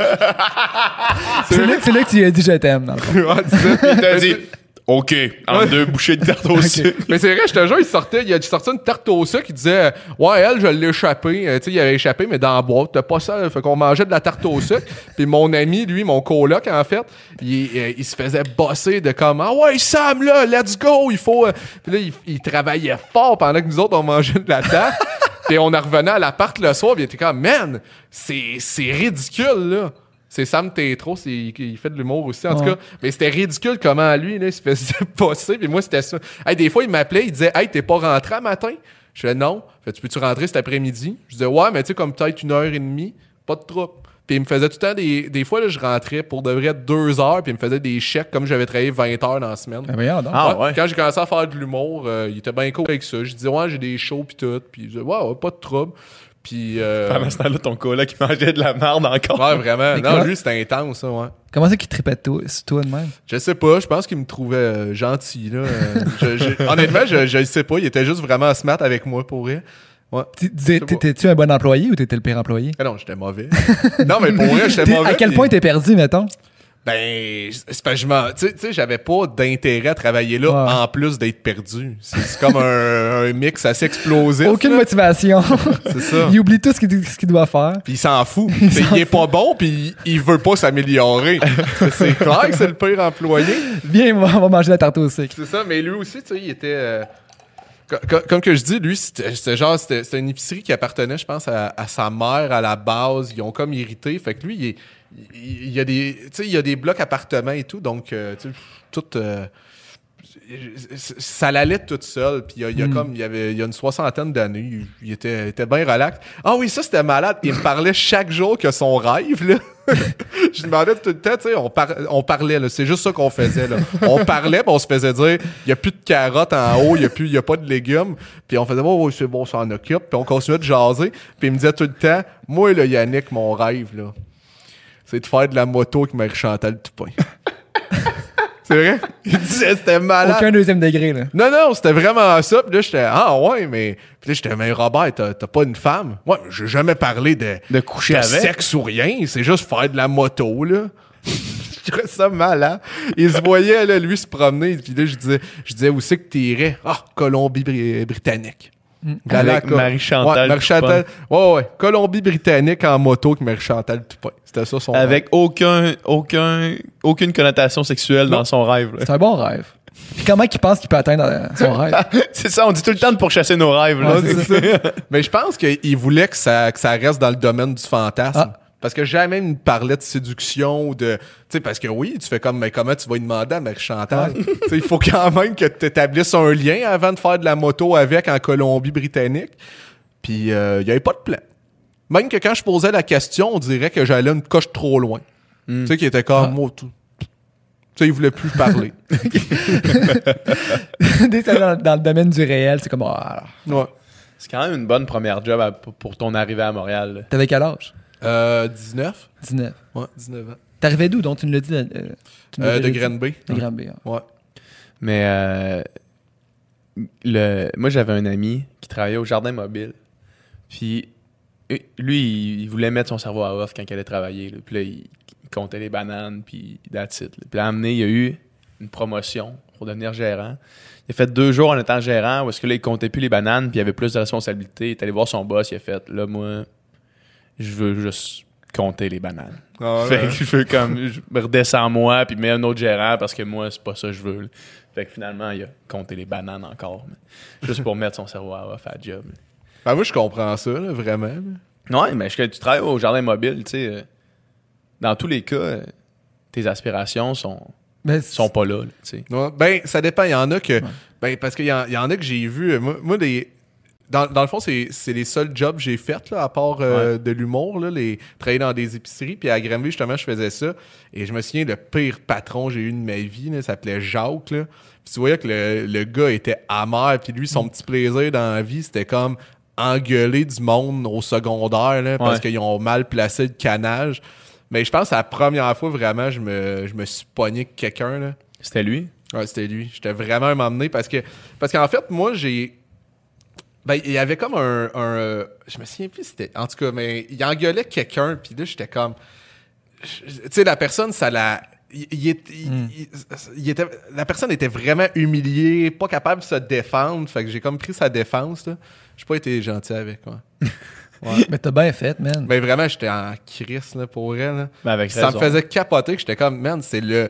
C'est là, c'est là que tu lui as dit je t'aime. Ouais. Il t'a dit, OK, en deux bouchées de tarte au sucre. Mais c'est vrai, je te jure, il sortait, il a sorti une tarte au sucre, il disait Ouais, elle, je l'ai échappé. Euh, tu sais, il avait échappé, mais dans la boîte. T'as pas ça. Fait qu'on mangeait de la tarte au sucre. Puis mon ami, lui, mon coloc, en fait, il, euh, il se faisait bosser de comment Ouais, Sam, là, let's go, il faut. euh. Puis là, il, il travaillait fort pendant que nous autres, on mangeait de la tarte. Puis on en revenait à l'appart le soir, puis il était comme Man, c'est c'est ridicule, là. C'est Sam Tétro, c'est, il, il fait de l'humour aussi, en tout cas. Mais c'était ridicule comment lui, là, il se faisait passer. Puis moi, c'était ça. Hey, des fois, il m'appelait, il disait Hey, t'es pas rentré à matin Je disais Non. Fait, tu peux-tu rentrer cet après-midi Je disais Ouais, mais tu sais, comme peut-être une heure et demie, pas de trouble. Puis il me faisait tout le temps des. Des fois, là, je rentrais pour de vrai deux heures, puis il me faisait des chèques comme j'avais travaillé 20 heures dans la semaine. Donc. Ah ouais. Quand j'ai commencé à faire de l'humour, euh, il était bien cool avec ça. Je disais, ouais, j'ai des shows pis tout. Puis il disait, ouais, ouais, pas de trouble. Puis, euh, Pendant ce temps-là, ton coloc qui mangeait de la merde encore. ouais, vraiment. Mais Non, lui, c'était intense, ça, ouais. Comment ça qu'il tripait de toi, de même? Je sais pas, je pense qu'il me trouvait euh, gentil, là. Euh, je- je- honnêtement, je, je le sais pas. Il était juste vraiment smart avec moi, pour vrai. Ouais. T'étais-tu un bon employé ou t'étais le pire employé? Ah non, j'étais mauvais. non, mais pour vrai, j'étais mauvais. à quel puis- point t'es perdu, mettons? Ben, c'est que je m'en- tu sais- j'avais pas d'intérêt à travailler là en plus d'être perdu. C'est comme un, un mix assez explosif. Aucune là. motivation. C'est ça. il oublie tout ce qu'il doit faire. Puis il s'en fout. T'sais, il est pas bon, puis il, il veut pas s'améliorer. c'est clair que c'est le pire employé. Viens, on va, manger la tarte au sucre. C'est ça, mais lui aussi, tu sais, il était. euh, co- co- comme que je dis, lui, c'était genre, c'était c'était une épicerie qui appartenait, je pense, à, à sa mère à la base. Ils ont comme irrité. Fait que lui, il, est- il- y a des, tu sais, il y a des blocs appartements et tout, donc, euh, tout. euh, ça l'allait tout seul. Puis il y a, il y a Mm. comme, il y avait, il y a une soixantaine d'années, il, était, il était bien relax. Ah oui, ça c'était malade. Il me parlait chaque jour que son rêve, là. je demandais tout le temps, tu sais, on, par- on parlait, là. C'est juste ça qu'on faisait, là. On parlait, puis on se faisait dire, il y a plus de carottes en haut, il y a plus, il y a pas de légumes. Puis on faisait, oh, oui, c'est bon, on s'en occupe. Puis on continuait de jaser. Puis il me disait tout le temps, moi, là, Yannick, mon rêve, là, c'est de faire de la moto avec Marie-Chantal Toupin. c'est vrai? Il disait, c'était malade. Aucun deuxième degré, là. Non, non, c'était vraiment ça. Puis là, j'étais, ah ouais, mais. Puis là, j'étais, mais Robert, t'as t'as pas une femme? Ouais, j'ai jamais parlé de, De coucher de avec. sexe ou rien. C'est juste faire de la moto, là. je trouvais ça malade. Il se voyait, là, lui, se promener. Puis là, je disais, je disais, où c'est que t'irais? Ah, Colombie-Britannique. Avec Marie-Chantal Marie-Chantal. Ouais, ouais. Colombie-Britannique en moto avec Marie-Chantal Toupin. C'était ça son Avec aucun, aucun, aucune connotation sexuelle Non. dans son rêve. C'est un bon rêve. Puis comment qu'il pense qu'il peut atteindre euh, son rêve? c'est ça, on dit tout le temps de pourchasser nos rêves. là. Ouais, c'est ça. Mais je pense qu'il voulait que ça, que ça reste dans le domaine du fantasme. Ah. Parce que jamais il me parlait de séduction ou de. Tu sais, parce que oui, tu fais comme, mais comment tu vas lui demander à Marie-Chantal? Tu sais, il faut quand même que tu établisses un lien avant de faire de la moto avec en Colombie-Britannique. Puis euh, il n'y avait pas de plan. Même que quand je posais la question, on dirait que j'allais une coche trop loin. Tu sais, qu'il était comme, Ah. moi, tout. Tu sais, il voulait plus parler. Dès que dans, dans le domaine du réel, c'est comme, ah, ouais. C'est quand même une bonne première job à- pour, ton arrivée à Montréal. t'avais quel âge? Euh, 19? 19. Ouais, 19 ans. T'arrivais d'où? Donc tu nous l'as dit. euh, tu nous Euh, l'as de dit. Granby. De Granby. hein. Ouais. Mais euh, le, moi, j'avais un ami qui travaillait au jardin mobile. Puis lui, il, il voulait mettre son cerveau à off quand il allait travailler. là. Puis là, il, il comptait les bananes, puis that's it, là. Puis là, à il y a eu une promotion pour devenir gérant. Il a fait deux jours en étant gérant où est-ce que là, il comptait plus les bananes, puis il avait plus de responsabilités. Il est allé voir son boss, il a fait, là, moi, je veux juste compter les bananes. Ah, Fait que je veux comme, je me redescends moi, puis mets un autre gérant parce que moi, c'est pas ça que je veux. là. Fait que finalement, il a compté les bananes encore. mais juste pour mettre son cerveau à off à job. Ben, moi, je comprends ça, là, vraiment. Ouais, mais je- tu travailles au jardin mobile, tu sais. euh, dans tous les cas, euh, tes aspirations sont, Mais sont pas là. là, tu sais. Ouais, Ben, ça dépend. Il y en a que. Ben, parce qu'il y, y en a que j'ai vu. euh, Moi, moi, les. Dans, dans le fond, c'est les seuls jobs que j'ai faits, à part euh, de l'humour, les travailler dans des épiceries. Puis à Granby, justement, je faisais ça. Et je me souviens, le pire patron que j'ai eu de ma vie, là, s'appelait Jacques. Là. Puis tu voyais que le, le gars était amer. Puis lui, son petit plaisir dans la vie, c'était comme engueuler du monde au secondaire là, parce Ouais. qu'ils ont mal placé le canage. Mais je pense que la première fois vraiment je me, je me suis pogné quelqu'un. C'était lui? Ouais, c'était lui. J'étais vraiment donné parce que parce qu'en fait, moi, j'ai. Ben, il y avait comme un. un, euh, je me souviens plus, c'était. En tout cas, mais il engueulait quelqu'un, puis là, j'étais comme. Tu sais, la personne, ça la. Il, il il- était, la personne était vraiment humiliée, pas capable de se défendre. Fait que j'ai comme pris sa défense. là. J'ai pas été gentil avec. moi. mais t'as bien fait, man. Mais vraiment, j'étais en crise là, pour elle. là. Ben, avec ça raison. me faisait capoter que j'étais comme, man, c'est le.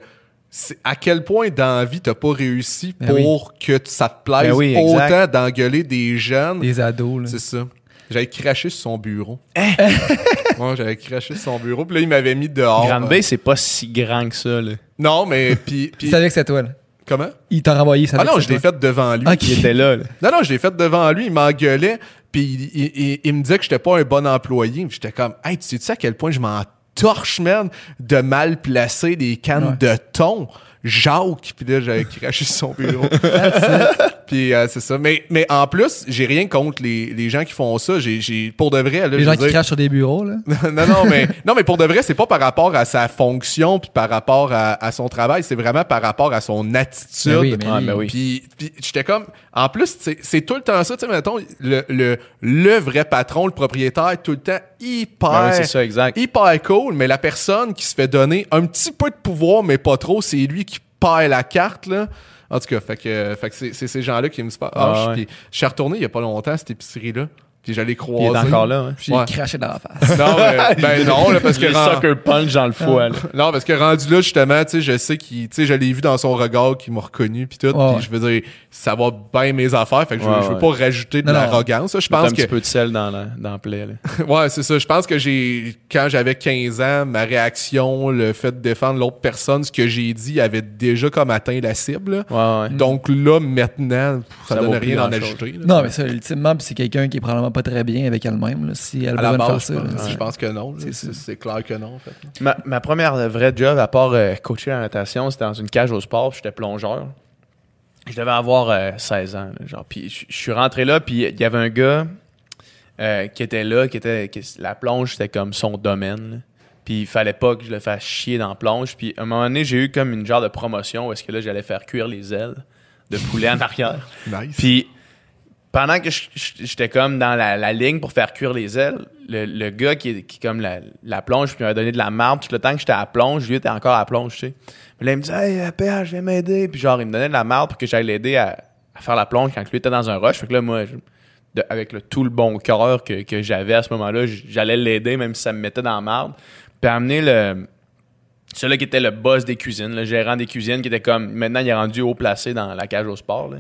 C'est à quel point dans la vie t'as pas réussi Ben pour que ça te plaise Ben oui, autant d'engueuler des jeunes? Des ados, là. C'est ça. J'avais craché sur son bureau. Hein? Moi, j'avais craché sur son bureau. Puis là, il m'avait mis dehors. Grande Bay, c'est pas si grand que ça. Là. Non, mais puis. puis Il savait que c'était toi, là. comment? Il t'a renvoyé, ça Ah non, je l'ai fait devant lui. Ok. Il était là. là. Non, non, je l'ai fait devant lui. Il m'engueulait. Puis il, il- il- il me disait que j'étais pas un bon employé. Puis J'étais comme, hey, tu sais-tu à quel point je m'en torche, man, de mal placer des cannes Ouais. de thon? Jacques. Puis là, j'avais craché sur son bureau. Puis euh, c'est ça. Mais, mais en plus, j'ai rien contre les, les gens qui font ça. J'ai, j'ai, pour de vrai, là, Les je gens veux qui dire- crachent sur des bureaux, là. non, non, mais, non, mais pour de vrai, c'est pas par rapport à sa fonction puis par rapport à, à son travail, c'est vraiment par rapport à son attitude. Ben oui, mais Ah, oui. ben oui. Puis, puis j'étais comme, en plus, c'est- tout le temps ça, tu sais, mettons, le, le, le vrai patron, le propriétaire, tout le temps hyper, Ben oui, ça, exact. hyper cool, mais la personne qui se fait donner un petit peu de pouvoir, mais pas trop, c'est lui qui perd la carte, là. En tout cas, fait que, fait que c'est c'est ces gens-là qui me se fâchent. Ah, ouais. Puis je suis retourné il y a pas longtemps à cette épicerie-là. Puis j'allais Puis il est croiser. encore là. hein. J'ai Ouais. craché dans la face. Non, mais, ben non, là, parce que Les ren- sucker punch dans le foie. là. non, parce que rendu là, justement, tu sais, je sais qu'il, tu sais, je l'ai vu dans son regard qu'il m'a reconnu, puis tout, puis je veux dire, ça va bien mes affaires, fait que je, Ouais, je veux ouais. pas rajouter de l'arrogance. là. Je pense un petit que, peu de sel dans la, dans la plaie. là. ouais, c'est ça. Je pense que j'ai, quand j'avais 15 ans, ma réaction, le fait de défendre l'autre personne, ce que j'ai dit avait déjà comme atteint la cible. là. Ouais, ouais. Donc là, maintenant, ça, Ça donne rien d'en ajouter. là. Non, mais ça, ultimement, pis c'est quelqu'un qui est probablement pas très bien avec elle-même, là, si elle de faire ça. je je pense que non. C'est C'est, ça. c'est clair que non, en fait. Ma, ma première vraie job, à part euh, coacher la natation, c'était dans une cage au sport, puis j'étais plongeur. Je devais avoir euh, 16 ans. là, genre, puis je je suis rentré là, puis il y avait un gars euh, qui était là, qui était. qui- la plonge, c'était comme son domaine. là. Puis il fallait pas que je le fasse chier dans la plonge. Puis à un moment donné, j'ai eu comme une genre de promotion où est-ce que là, j'allais faire cuire les ailes de poulet en arrière. Nice. Puis pendant que j'étais comme dans la, ligne pour faire cuire les ailes, le, gars qui est comme la, plonge qui m'a donné de la marde tout le temps que j'étais à plonge, lui était encore à plonge, tu sais. Mais là, il me dit Hey, euh, PH, viens m'aider. Puis genre, il me donnait de la marde pour que j'aille l'aider à, faire la plonge quand lui était dans un rush. Fait que là, moi, avec le, tout le bon cœur que, que j'avais à ce moment-là, j'allais l'aider, même si ça me mettait dans la marde. Puis amener le. Celui-là qui était le boss des cuisines, le gérant des cuisines, qui était comme. Maintenant, il est rendu haut placé dans la cage au sport. Là.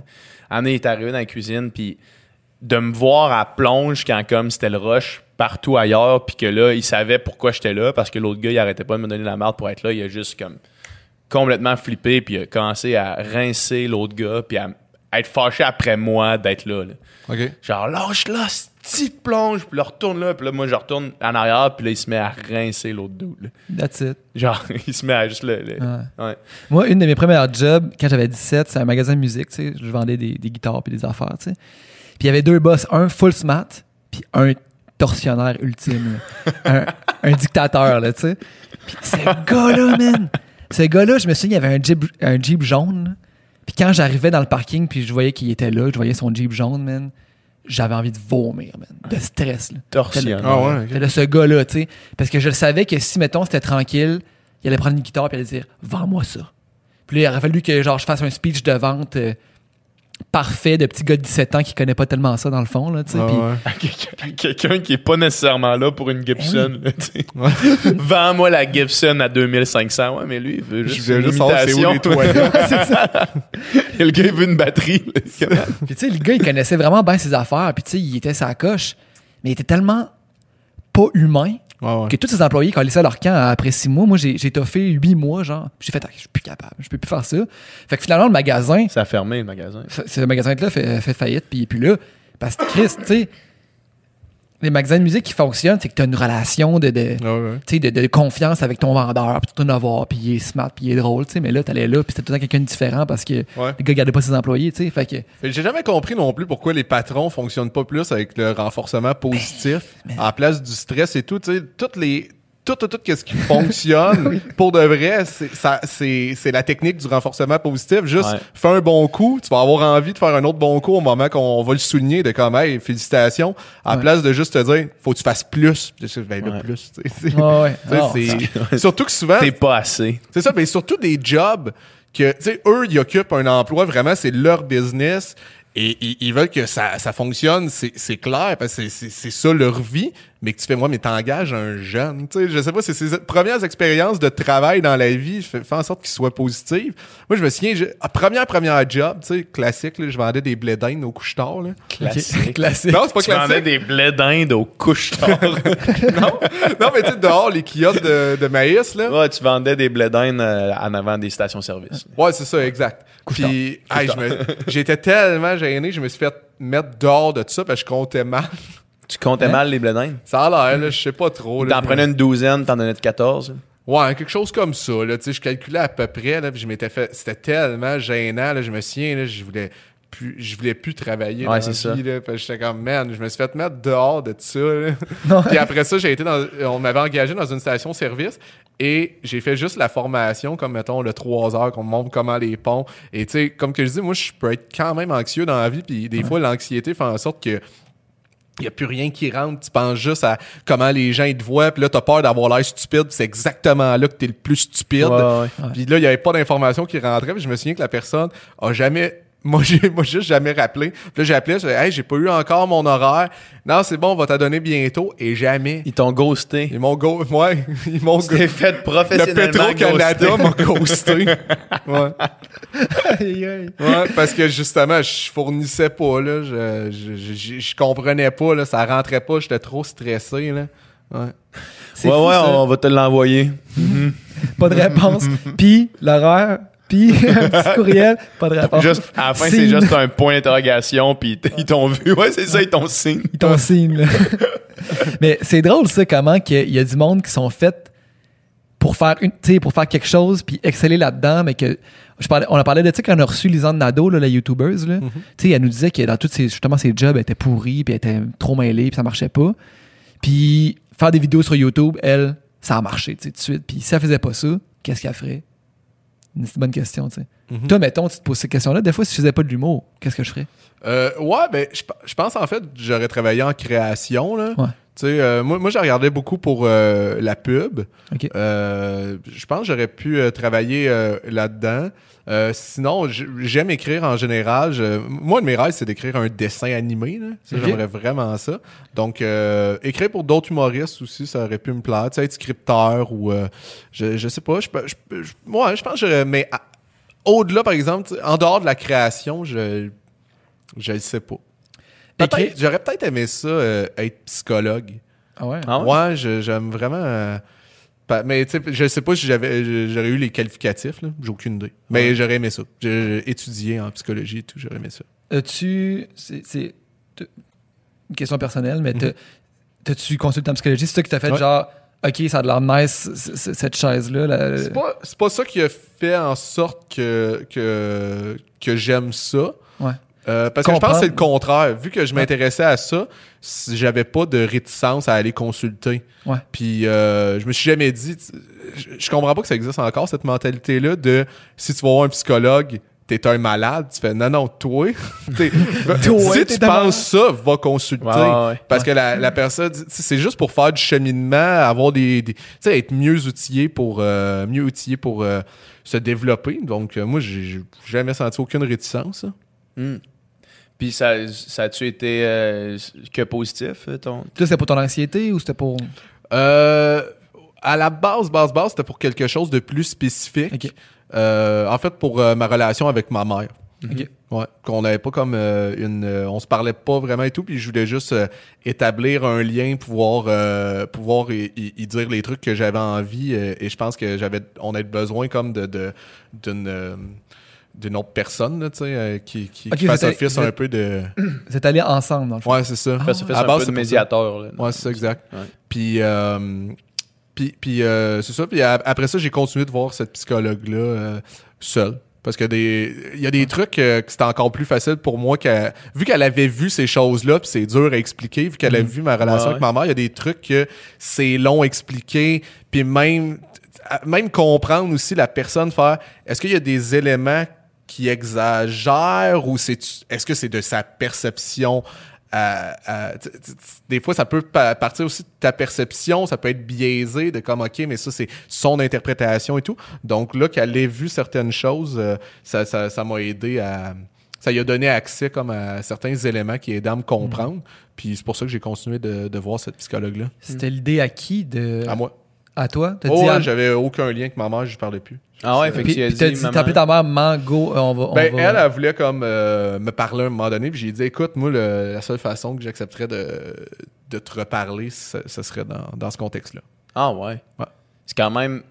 Il est arrivé dans la cuisine, puis de me voir à plonge quand comme c'était le rush partout ailleurs, puis que là, il savait pourquoi j'étais là, parce que l'autre gars, il arrêtait pas de me donner la merde pour être là. Il a juste comme complètement flippé, puis il a commencé à rincer l'autre gars, puis à, être fâché après moi d'être là. là. OK. Genre, lâche là, petite plonge, puis là, retourne là, puis là, moi, je retourne en arrière, puis là, il se met à rincer l'autre là. That's it. Genre, il se met à juste le. le- Ouais. ouais. Moi, une de mes premières jobs, quand j'avais 17, c'est un magasin de musique, tu sais. Je vendais des, des guitares puis des affaires, tu sais. Puis il y avait deux boss, un full smart, puis un tortionnaire ultime. un, un dictateur, là, tu sais. Puis ce gars-là, man, ce gars-là, je me souviens, il y avait un Jeep, un Jeep jaune. Puis quand j'arrivais dans le parking, puis je voyais qu'il était là, je voyais son Jeep jaune, man, j'avais envie de vomir, man, de stress. Ah ouais. C'était de ce gars-là, tu sais. Parce que je savais que si, mettons, c'était tranquille, il allait prendre une guitare et il allait dire Vends-moi ça. Puis là, il aurait fallu que genre, je fasse un speech de vente euh, parfait de petit gars de 17 ans qui connaît pas tellement ça dans le fond, là, tu sais. Ah ouais. Quelqu'un- qui est pas nécessairement là pour une Gibson. Eh là, tu sais. Vends-moi la Gibson à 2500. Ouais, mais lui, il veut juste une juste savoir c'est où imitation. Et le gars, il veut une batterie. Puis tu sais, le gars, il connaissait vraiment bien ses affaires. Puis tu sais, il était sa coche. Mais il était tellement pas humain Ouais, ouais. Que tous ces employés, quand ils laissaient leur camp après six mois, moi, j'ai j'ai toffé huit mois, genre. J'ai fait, Ah, je suis plus capable, je peux plus faire ça. Fait que finalement, le magasin, Ça a fermé le magasin. ce magasin-là fait, fait faillite, puis il est plus là. Parce que, Chris, tu sais, les magasins de musique qui fonctionnent, c'est que tu as une relation de, de, Ouais, ouais. tu sais, de, de confiance avec ton vendeur, puis tu tournes à voir, puis il est smart, puis il est drôle, tu sais. Mais là, t'allais là, puis c'était tout le temps quelqu'un de différent parce que Ouais. le gars gardait pas ses employés, tu sais. Fait que, J'ai jamais compris non plus pourquoi les patrons fonctionnent pas plus avec le renforcement positif à la place du stress et tout. Tu sais, toutes les tout, tout, tout, qu'est-ce qui fonctionne pour de vrai, c'est ça- c'est c'est la technique du renforcement positif. Juste Ouais. fais un bon coup, tu vas avoir envie de faire un autre bon coup au moment qu'on va le souligner de comme hey, félicitations, à Ouais. place de juste te dire faut que tu fasses plus. Ben, Ouais. plus. tu sais, c'est- ouais, ouais. tu sais, Non, c'est- surtout que souvent, T'es pas assez. c'est ça, mais surtout des jobs que, tu sais, eux, ils occupent un emploi, vraiment, c'est leur business. Et ils, veulent que ça, ça fonctionne, c'est clair, parce que c'est ça leur vie, mais que tu fais, moi, mais t'engages un jeune, tu sais, je sais pas, c'est ses premières expériences de travail dans la vie, fait, fait en sorte qu'ils soient positives. Moi, je me souviens, je- à première, première job, tu sais, classique, là, je vendais des blé d'Inde au couche-tard, là. Ok. Classique. Non, c'est pas Tu vendais classique. des blés d'Inde au couche-tard. non, non, mais tu sais, dehors, les kiosques de, de maïs, là. ouais, tu vendais des blés d'Inde euh, en avant des stations-service. Ouais, c'est ça, exact. Puis, hey, je me- j'étais tellement gêné, je me suis fait mettre dehors de tout ça parce que je comptais mal. Tu comptais Hein? mal les blés d'Inde? Ça a l'air, là, je sais pas trop. T'en prenais une douzaine, t'en donnais de 14. Ouais, quelque chose comme ça. Là, je calculais à peu près, là, puis je m'étais fait. C'était tellement gênant, là, je me souviens, là, je voulais plus, je voulais plus travailler Ouais, dans la c'est vie, là, parce que j'étais comme, man, je me suis fait mettre dehors de ça. là. Puis après ça, j'ai été dans, on m'avait engagé dans une station-service et j'ai fait juste la formation, comme mettons le 3 heures, qu'on me montre comment les ponts. Et tu sais, comme que je dis, moi, je peux être quand même anxieux dans la vie, puis des fois, l'anxiété fait en sorte que il n'y a plus rien qui rentre, tu penses juste à comment les gens ils te voient, puis là, t'as peur d'avoir l'air stupide, c'est exactement là que t'es le plus stupide. Ouais, ouais. Puis là, il n'y avait pas d'informations qui rentraient, puis je me souviens que la personne a jamais. Moi, j'ai moi, juste jamais rappelé. Puis là, j'ai appelé, je disais, hey, j'ai pas eu encore mon horaire. Non, c'est bon, on va t'en donner bientôt. Et jamais. Ils t'ont ghosté. Ils m'ont go... Ouais, ils m'ont. T'es fait Le professionnellement Petro-Canada ghosté. m'a ghosté. ouais. Ouais, parce que justement, je fournissais pas, là. Je, je, je, je comprenais pas, là. Ça rentrait pas. J'étais trop stressé, là. Ouais. C'est Ouais, fou, ouais, ça. on va te l'envoyer. Pas de réponse. Puis, l'horaire, puis un petit courriel, pas de réponse. Juste, à la fin, c'est juste un point d'interrogation, puis ils t'ont vu. Ouais, c'est ça, ils t'ont signe. Ils t'ont signe, là. Mais c'est drôle, ça, comment qu'il y a du monde qui sont faits pour faire une, tu sais, pour faire quelque chose puis exceller là-dedans, mais que je parlais, on a parlé de ça quand on a reçu Lisanne Nadeau, là, la YouTubeuse, là. Tu sais, elle nous disait que dans tous ses, justement, ses jobs, elle était pourrie puis elle était trop mêlée puis ça marchait pas. Puis faire des vidéos sur YouTube, elle, ça a marché, tu sais, tout de suite. Puis si elle faisait pas ça, qu'est-ce qu'elle ferait? C'est une bonne question, tu sais. Mhm. Toi, mettons, tu te poses cette question-là. Des fois, si je faisais pas de l'humour, qu'est-ce que je ferais? Euh, ouais, ben, je je pense en fait j'aurais travaillé en création, là. Ouais. Tu sais, euh, moi, moi j'ai regardé beaucoup pour euh, la pub. Euh, je pense que j'aurais pu travailler là-dedans. Sinon, j'aime écrire en général. Je- moi, de mes rêves, c'est d'écrire un dessin animé. J'aimerais vraiment ça. Donc, écrire pour d'autres humoristes aussi, ça aurait pu me plaire. Tu sais, être scripteur ou... je, je sais pas. Je, peux- je, pense que j'aurais... Mais au-delà, par exemple, en dehors de la création, je... Je le sais pas. Peut-être- J'aurais peut-être aimé ça, euh, être psychologue. Ah ouais? Ah ouais? Ouais, je- j'aime vraiment. euh, mais tu sais, je sais pas si j'avais, j'aurais eu les qualificatifs, là. J'ai aucune idée. Mais j'aurais aimé ça. J'ai étudié en psychologie et tout, j'aurais aimé ça. As-tu. C'est une question personnelle, mais Mhm. t'as- t'as-tu consulté en psychologie? C'est ça qui t'a fait Ouais. genre, OK, ça a de l'air nice, cette chaise-là. là. C'est pas, c'est pas ça qui a fait en sorte que, que, que j'aime ça. Ouais. Euh, parce que je pense que c'est le contraire. Vu que je m'intéressais à ça, j'avais pas de réticence à aller consulter. Ouais. Puis euh, je me suis jamais dit, tu- je, je comprends pas que ça existe encore cette mentalité-là de si tu vas voir un psychologue, t'es un malade. Tu fais non non toi, si t'es tu penses ça, va consulter. Ouais, ouais, ouais. Parce que la, la personne, tu sais, c'est juste pour faire du cheminement, avoir des, des- tu sais, être mieux outillé pour euh, mieux outillé pour euh, se développer. Donc euh, moi, j'ai jamais senti aucune réticence. Puis ça, ça a-tu été euh, que positif, euh, ton... C'était pour ton anxiété ou c'était pour. Euh, à la base, base, base, c'était pour quelque chose de plus spécifique. Euh, en fait, pour ma relation avec ma mère. Ok. Ouais, qu'on n'avait pas comme euh, une, euh, on se parlait pas vraiment et tout, puis je voulais juste euh, établir un lien, pouvoir, pouvoir y, y- y dire les trucs que j'avais envie, et je pense que j'avais, on avait besoin comme de, d'une, d'une autre personne, là, tu sais, euh, qui, qui, Ok, qui fasse office un peu de, Vous êtes allés ensemble, dans le fond. ouais, c'est ça. Fait, ça fait À un base, peu c'est de médiateur. Là, Ouais, c'est ça, exact. Ouais. Puis, euh, puis, puis euh, c'est ça. Puis après ça, j'ai continué de voir cette psychologue-là euh, seule. Parce que des, il y a des trucs euh, que c'était encore plus facile pour moi qu'elle, vu qu'elle avait vu ces choses-là, puis c'est dur à expliquer, vu qu'elle a vu ma relation Ouais, avec ma mère, il y a des trucs que c'est long à expliquer, puis même, même comprendre aussi la personne faire, est-ce qu'il y a des éléments qui exagèrent ou c'est, est-ce que c'est de sa perception t- t- t- des fois, ça peut pa- partir aussi de ta perception, ça peut être biaisé de comme, OK, mais ça, c'est son interprétation et tout. Donc là, qu'elle ait vu certaines choses, euh, ça m'a aidé à... Ça lui a donné accès comme à certains éléments qui aidaient à me comprendre. Puis c'est pour ça que j'ai continué de, de voir cette psychologue-là. C'était l'idée à qui de. À moi. À toi T'as Oh, dit ouais, à- j'avais aucun lien avec ma mère, je parlais plus. Ah ouais, fait que tu as dit, t'as appelé ta mère Mango, euh, on va. on Ben, va- elle, elle voulait comme euh, me parler à un moment donné, puis j'ai dit, écoute, moi, le- la seule façon que j'accepterais de, de te reparler, ce, ce serait dans, dans ce contexte-là. Ah ouais? Ouais. C'est quand même.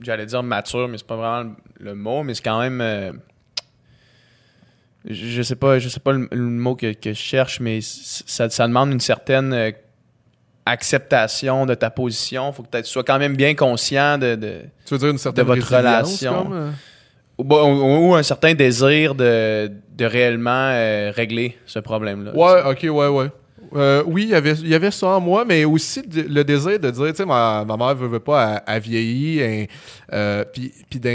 J'allais dire mature, mais c'est pas vraiment le le mot, mais c'est quand même. euh, je je sais pas, je sais pas le, le mot que, que je cherche, mais ça demande une certaine euh, acceptation de ta position. Faut que tu sois quand même bien conscient de, de- Tu veux dire une certaine De votre relation. comme, euh? ou, bon, ou- ou un certain désir de, de réellement euh, régler ce problème-là. Ouais, ok, ouais, ouais. Euh, oui, il y avait- il y avait ça en moi, mais aussi le désir de dire, tu sais, ma, ma mère veut, veut pas, elle vieillit, hein, euh, puis puis d'un,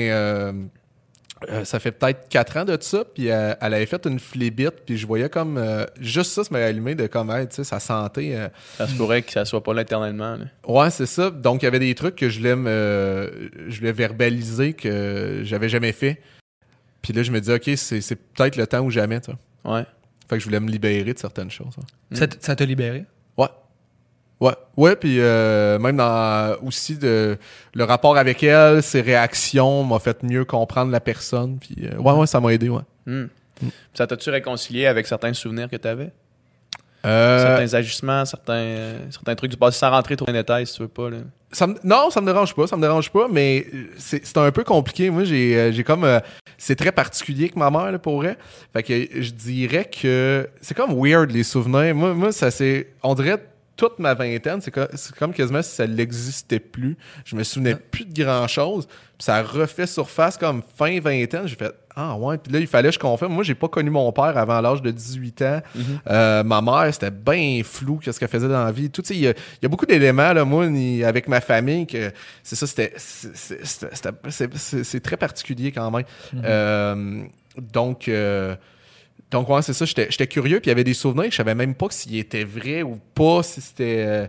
euh, euh, ça fait peut-être quatre ans de ça, puis elle, elle avait fait une flébite, puis je voyais comme, euh, juste ça, ça m'a allumé de comme, hey, tu sais, sa santé, euh, Ça se pourrait que ça soit pas là éternellement. là. Ouais, c'est ça. Donc, il y avait des trucs que je voulais, me, je voulais verbaliser que j'avais jamais fait. Puis là, je me dis, OK, c'est c'est peut-être le temps ou jamais, tu vois. Ouais. Fait que je voulais me libérer de certaines choses. hein. Ça t- ça t'a libéré? Ouais. Ouais. Puis euh, même dans aussi de le rapport avec elle, ses réactions m'a fait mieux comprendre la personne. Puis euh, ouais, ouais, ça m'a aidé, ouais. Hmm. Ça t'a-tu réconcilié avec certains souvenirs que tu avais? Euh, certains agissements, certains, euh, certains trucs du passé sans rentrer trop dans les détails si tu veux pas. Là. Ça me- non, ça me dérange pas, ça me dérange pas, mais euh, c'est c'est un peu compliqué. Moi, j'ai euh, j'ai comme euh, c'est très particulier avec ma mère là, pour vrai. Fait que je dirais que c'est comme weird les souvenirs. Moi, moi ça c'est on dirait toute ma vingtaine, c'est co- c'est comme quasiment si ça n'existait plus. Je me souvenais plus de grand chose. Puis ça refait surface comme fin vingtaine. J'ai fait ah ouais. Puis là il fallait que je confirme. Moi j'ai pas connu mon père avant l'âge de 18 ans. Euh, ma mère c'était bien flou qu'est-ce qu'elle faisait dans la vie. Tout il y, a- il y a beaucoup d'éléments là moi avec ma famille que c'est ça c'était c'est- très particulier quand même. Euh, donc euh, donc, ouais, c'est ça. J'étais curieux, puis il y avait des souvenirs. Je savais même pas s'ils étaient vrais ou pas, si c'était. euh,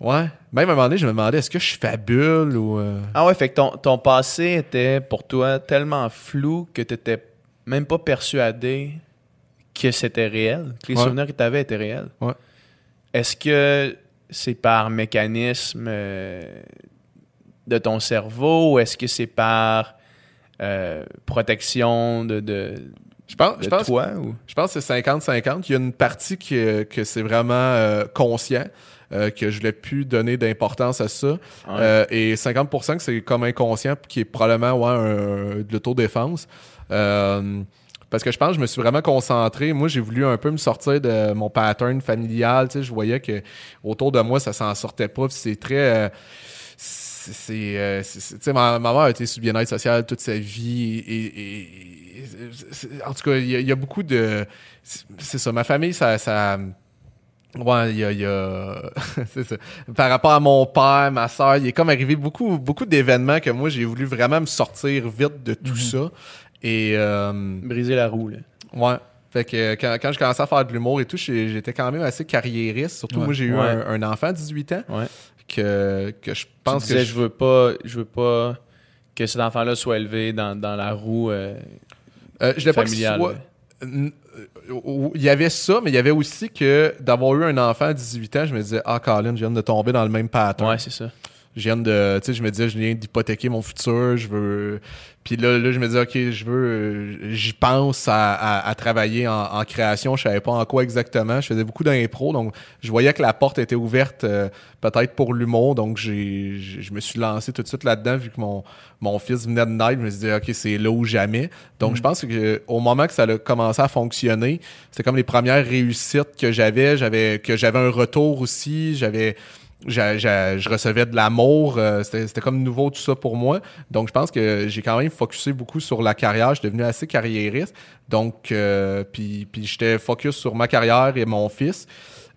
Ouais. Même à un moment donné, je me demandais est-ce que je fabule ou. euh, Ah ouais, fait que ton, ton passé était pour toi tellement flou que tu n'étais même pas persuadé que c'était réel, que les Ouais. souvenirs que tu avais étaient réels. Ouais. Est-ce que c'est par mécanisme euh, de ton cerveau ou est-ce que c'est par euh, protection de, de, Je pense, je pense, toi? Ou... je pense que c'est 50-50. Il y a une partie que, que c'est vraiment euh, conscient, euh, que je l'ai pu donner d'importance à ça. Euh, et 50% que c'est comme inconscient, qui est probablement ouais, un- de l'autodéfense. Euh, parce que je pense que je me suis vraiment concentré. Moi, j'ai voulu un peu me sortir de mon pattern familial. Tu sais, je voyais que autour de moi, ça s'en sortait pas. C'est très. euh, c'est, euh, ma, ma mère a été sous bien-être social toute sa vie. Et, et- en tout cas, il y, a- il y a beaucoup de. C'est, ça. Ma famille, ça. ça Ouais, il y a, il y a- c'est ça. Par rapport à mon père, ma soeur, il est comme arrivé beaucoup, beaucoup d'événements que moi j'ai voulu vraiment me sortir vite de tout ça. Et euh, Briser la roue, là. ouais. Fait que quand, quand je commençais à faire de l'humour et tout, j'étais quand même assez carriériste. Surtout Ouais. moi j'ai eu Ouais. un, un enfant à 18 ans Ouais. que, que je pense tu disais, que je veux pas, je veux pas que cet enfant-là soit élevé dans, dans la roue euh, euh, je voulais pas que ce soit- euh, Il y avait ça, mais il y avait aussi que d'avoir eu un enfant à 18 ans, je me disais, ah, Colin, je viens de tomber dans le même pattern. Ouais, c'est ça. Je viens de, tu sais, je me disais, je viens d'hypothéquer mon futur, je veux. Puis là, là, je me disais, ok, je veux, euh, j'y pense à, à, à travailler en, en création. Je savais pas en quoi exactement. Je faisais beaucoup d'impro, donc je voyais que la porte était ouverte, euh, peut-être pour l'humour. Donc j'ai, je me suis lancé tout de suite là-dedans vu que mon mon fils venait de naître. Je me suis dit, ok, c'est là ou jamais. Donc je pense que au moment que ça a commencé à fonctionner, c'était comme les premières réussites que j'avais. J'avais que j'avais un retour aussi. J'avais j'a- j'a- je recevais de l'amour. euh, C'était c'était comme nouveau tout ça pour moi. Donc, je pense que j'ai quand même focusé beaucoup sur la carrière. Je suis devenu assez carriériste. Donc, euh, puis, puis j'étais focus sur ma carrière et mon fils.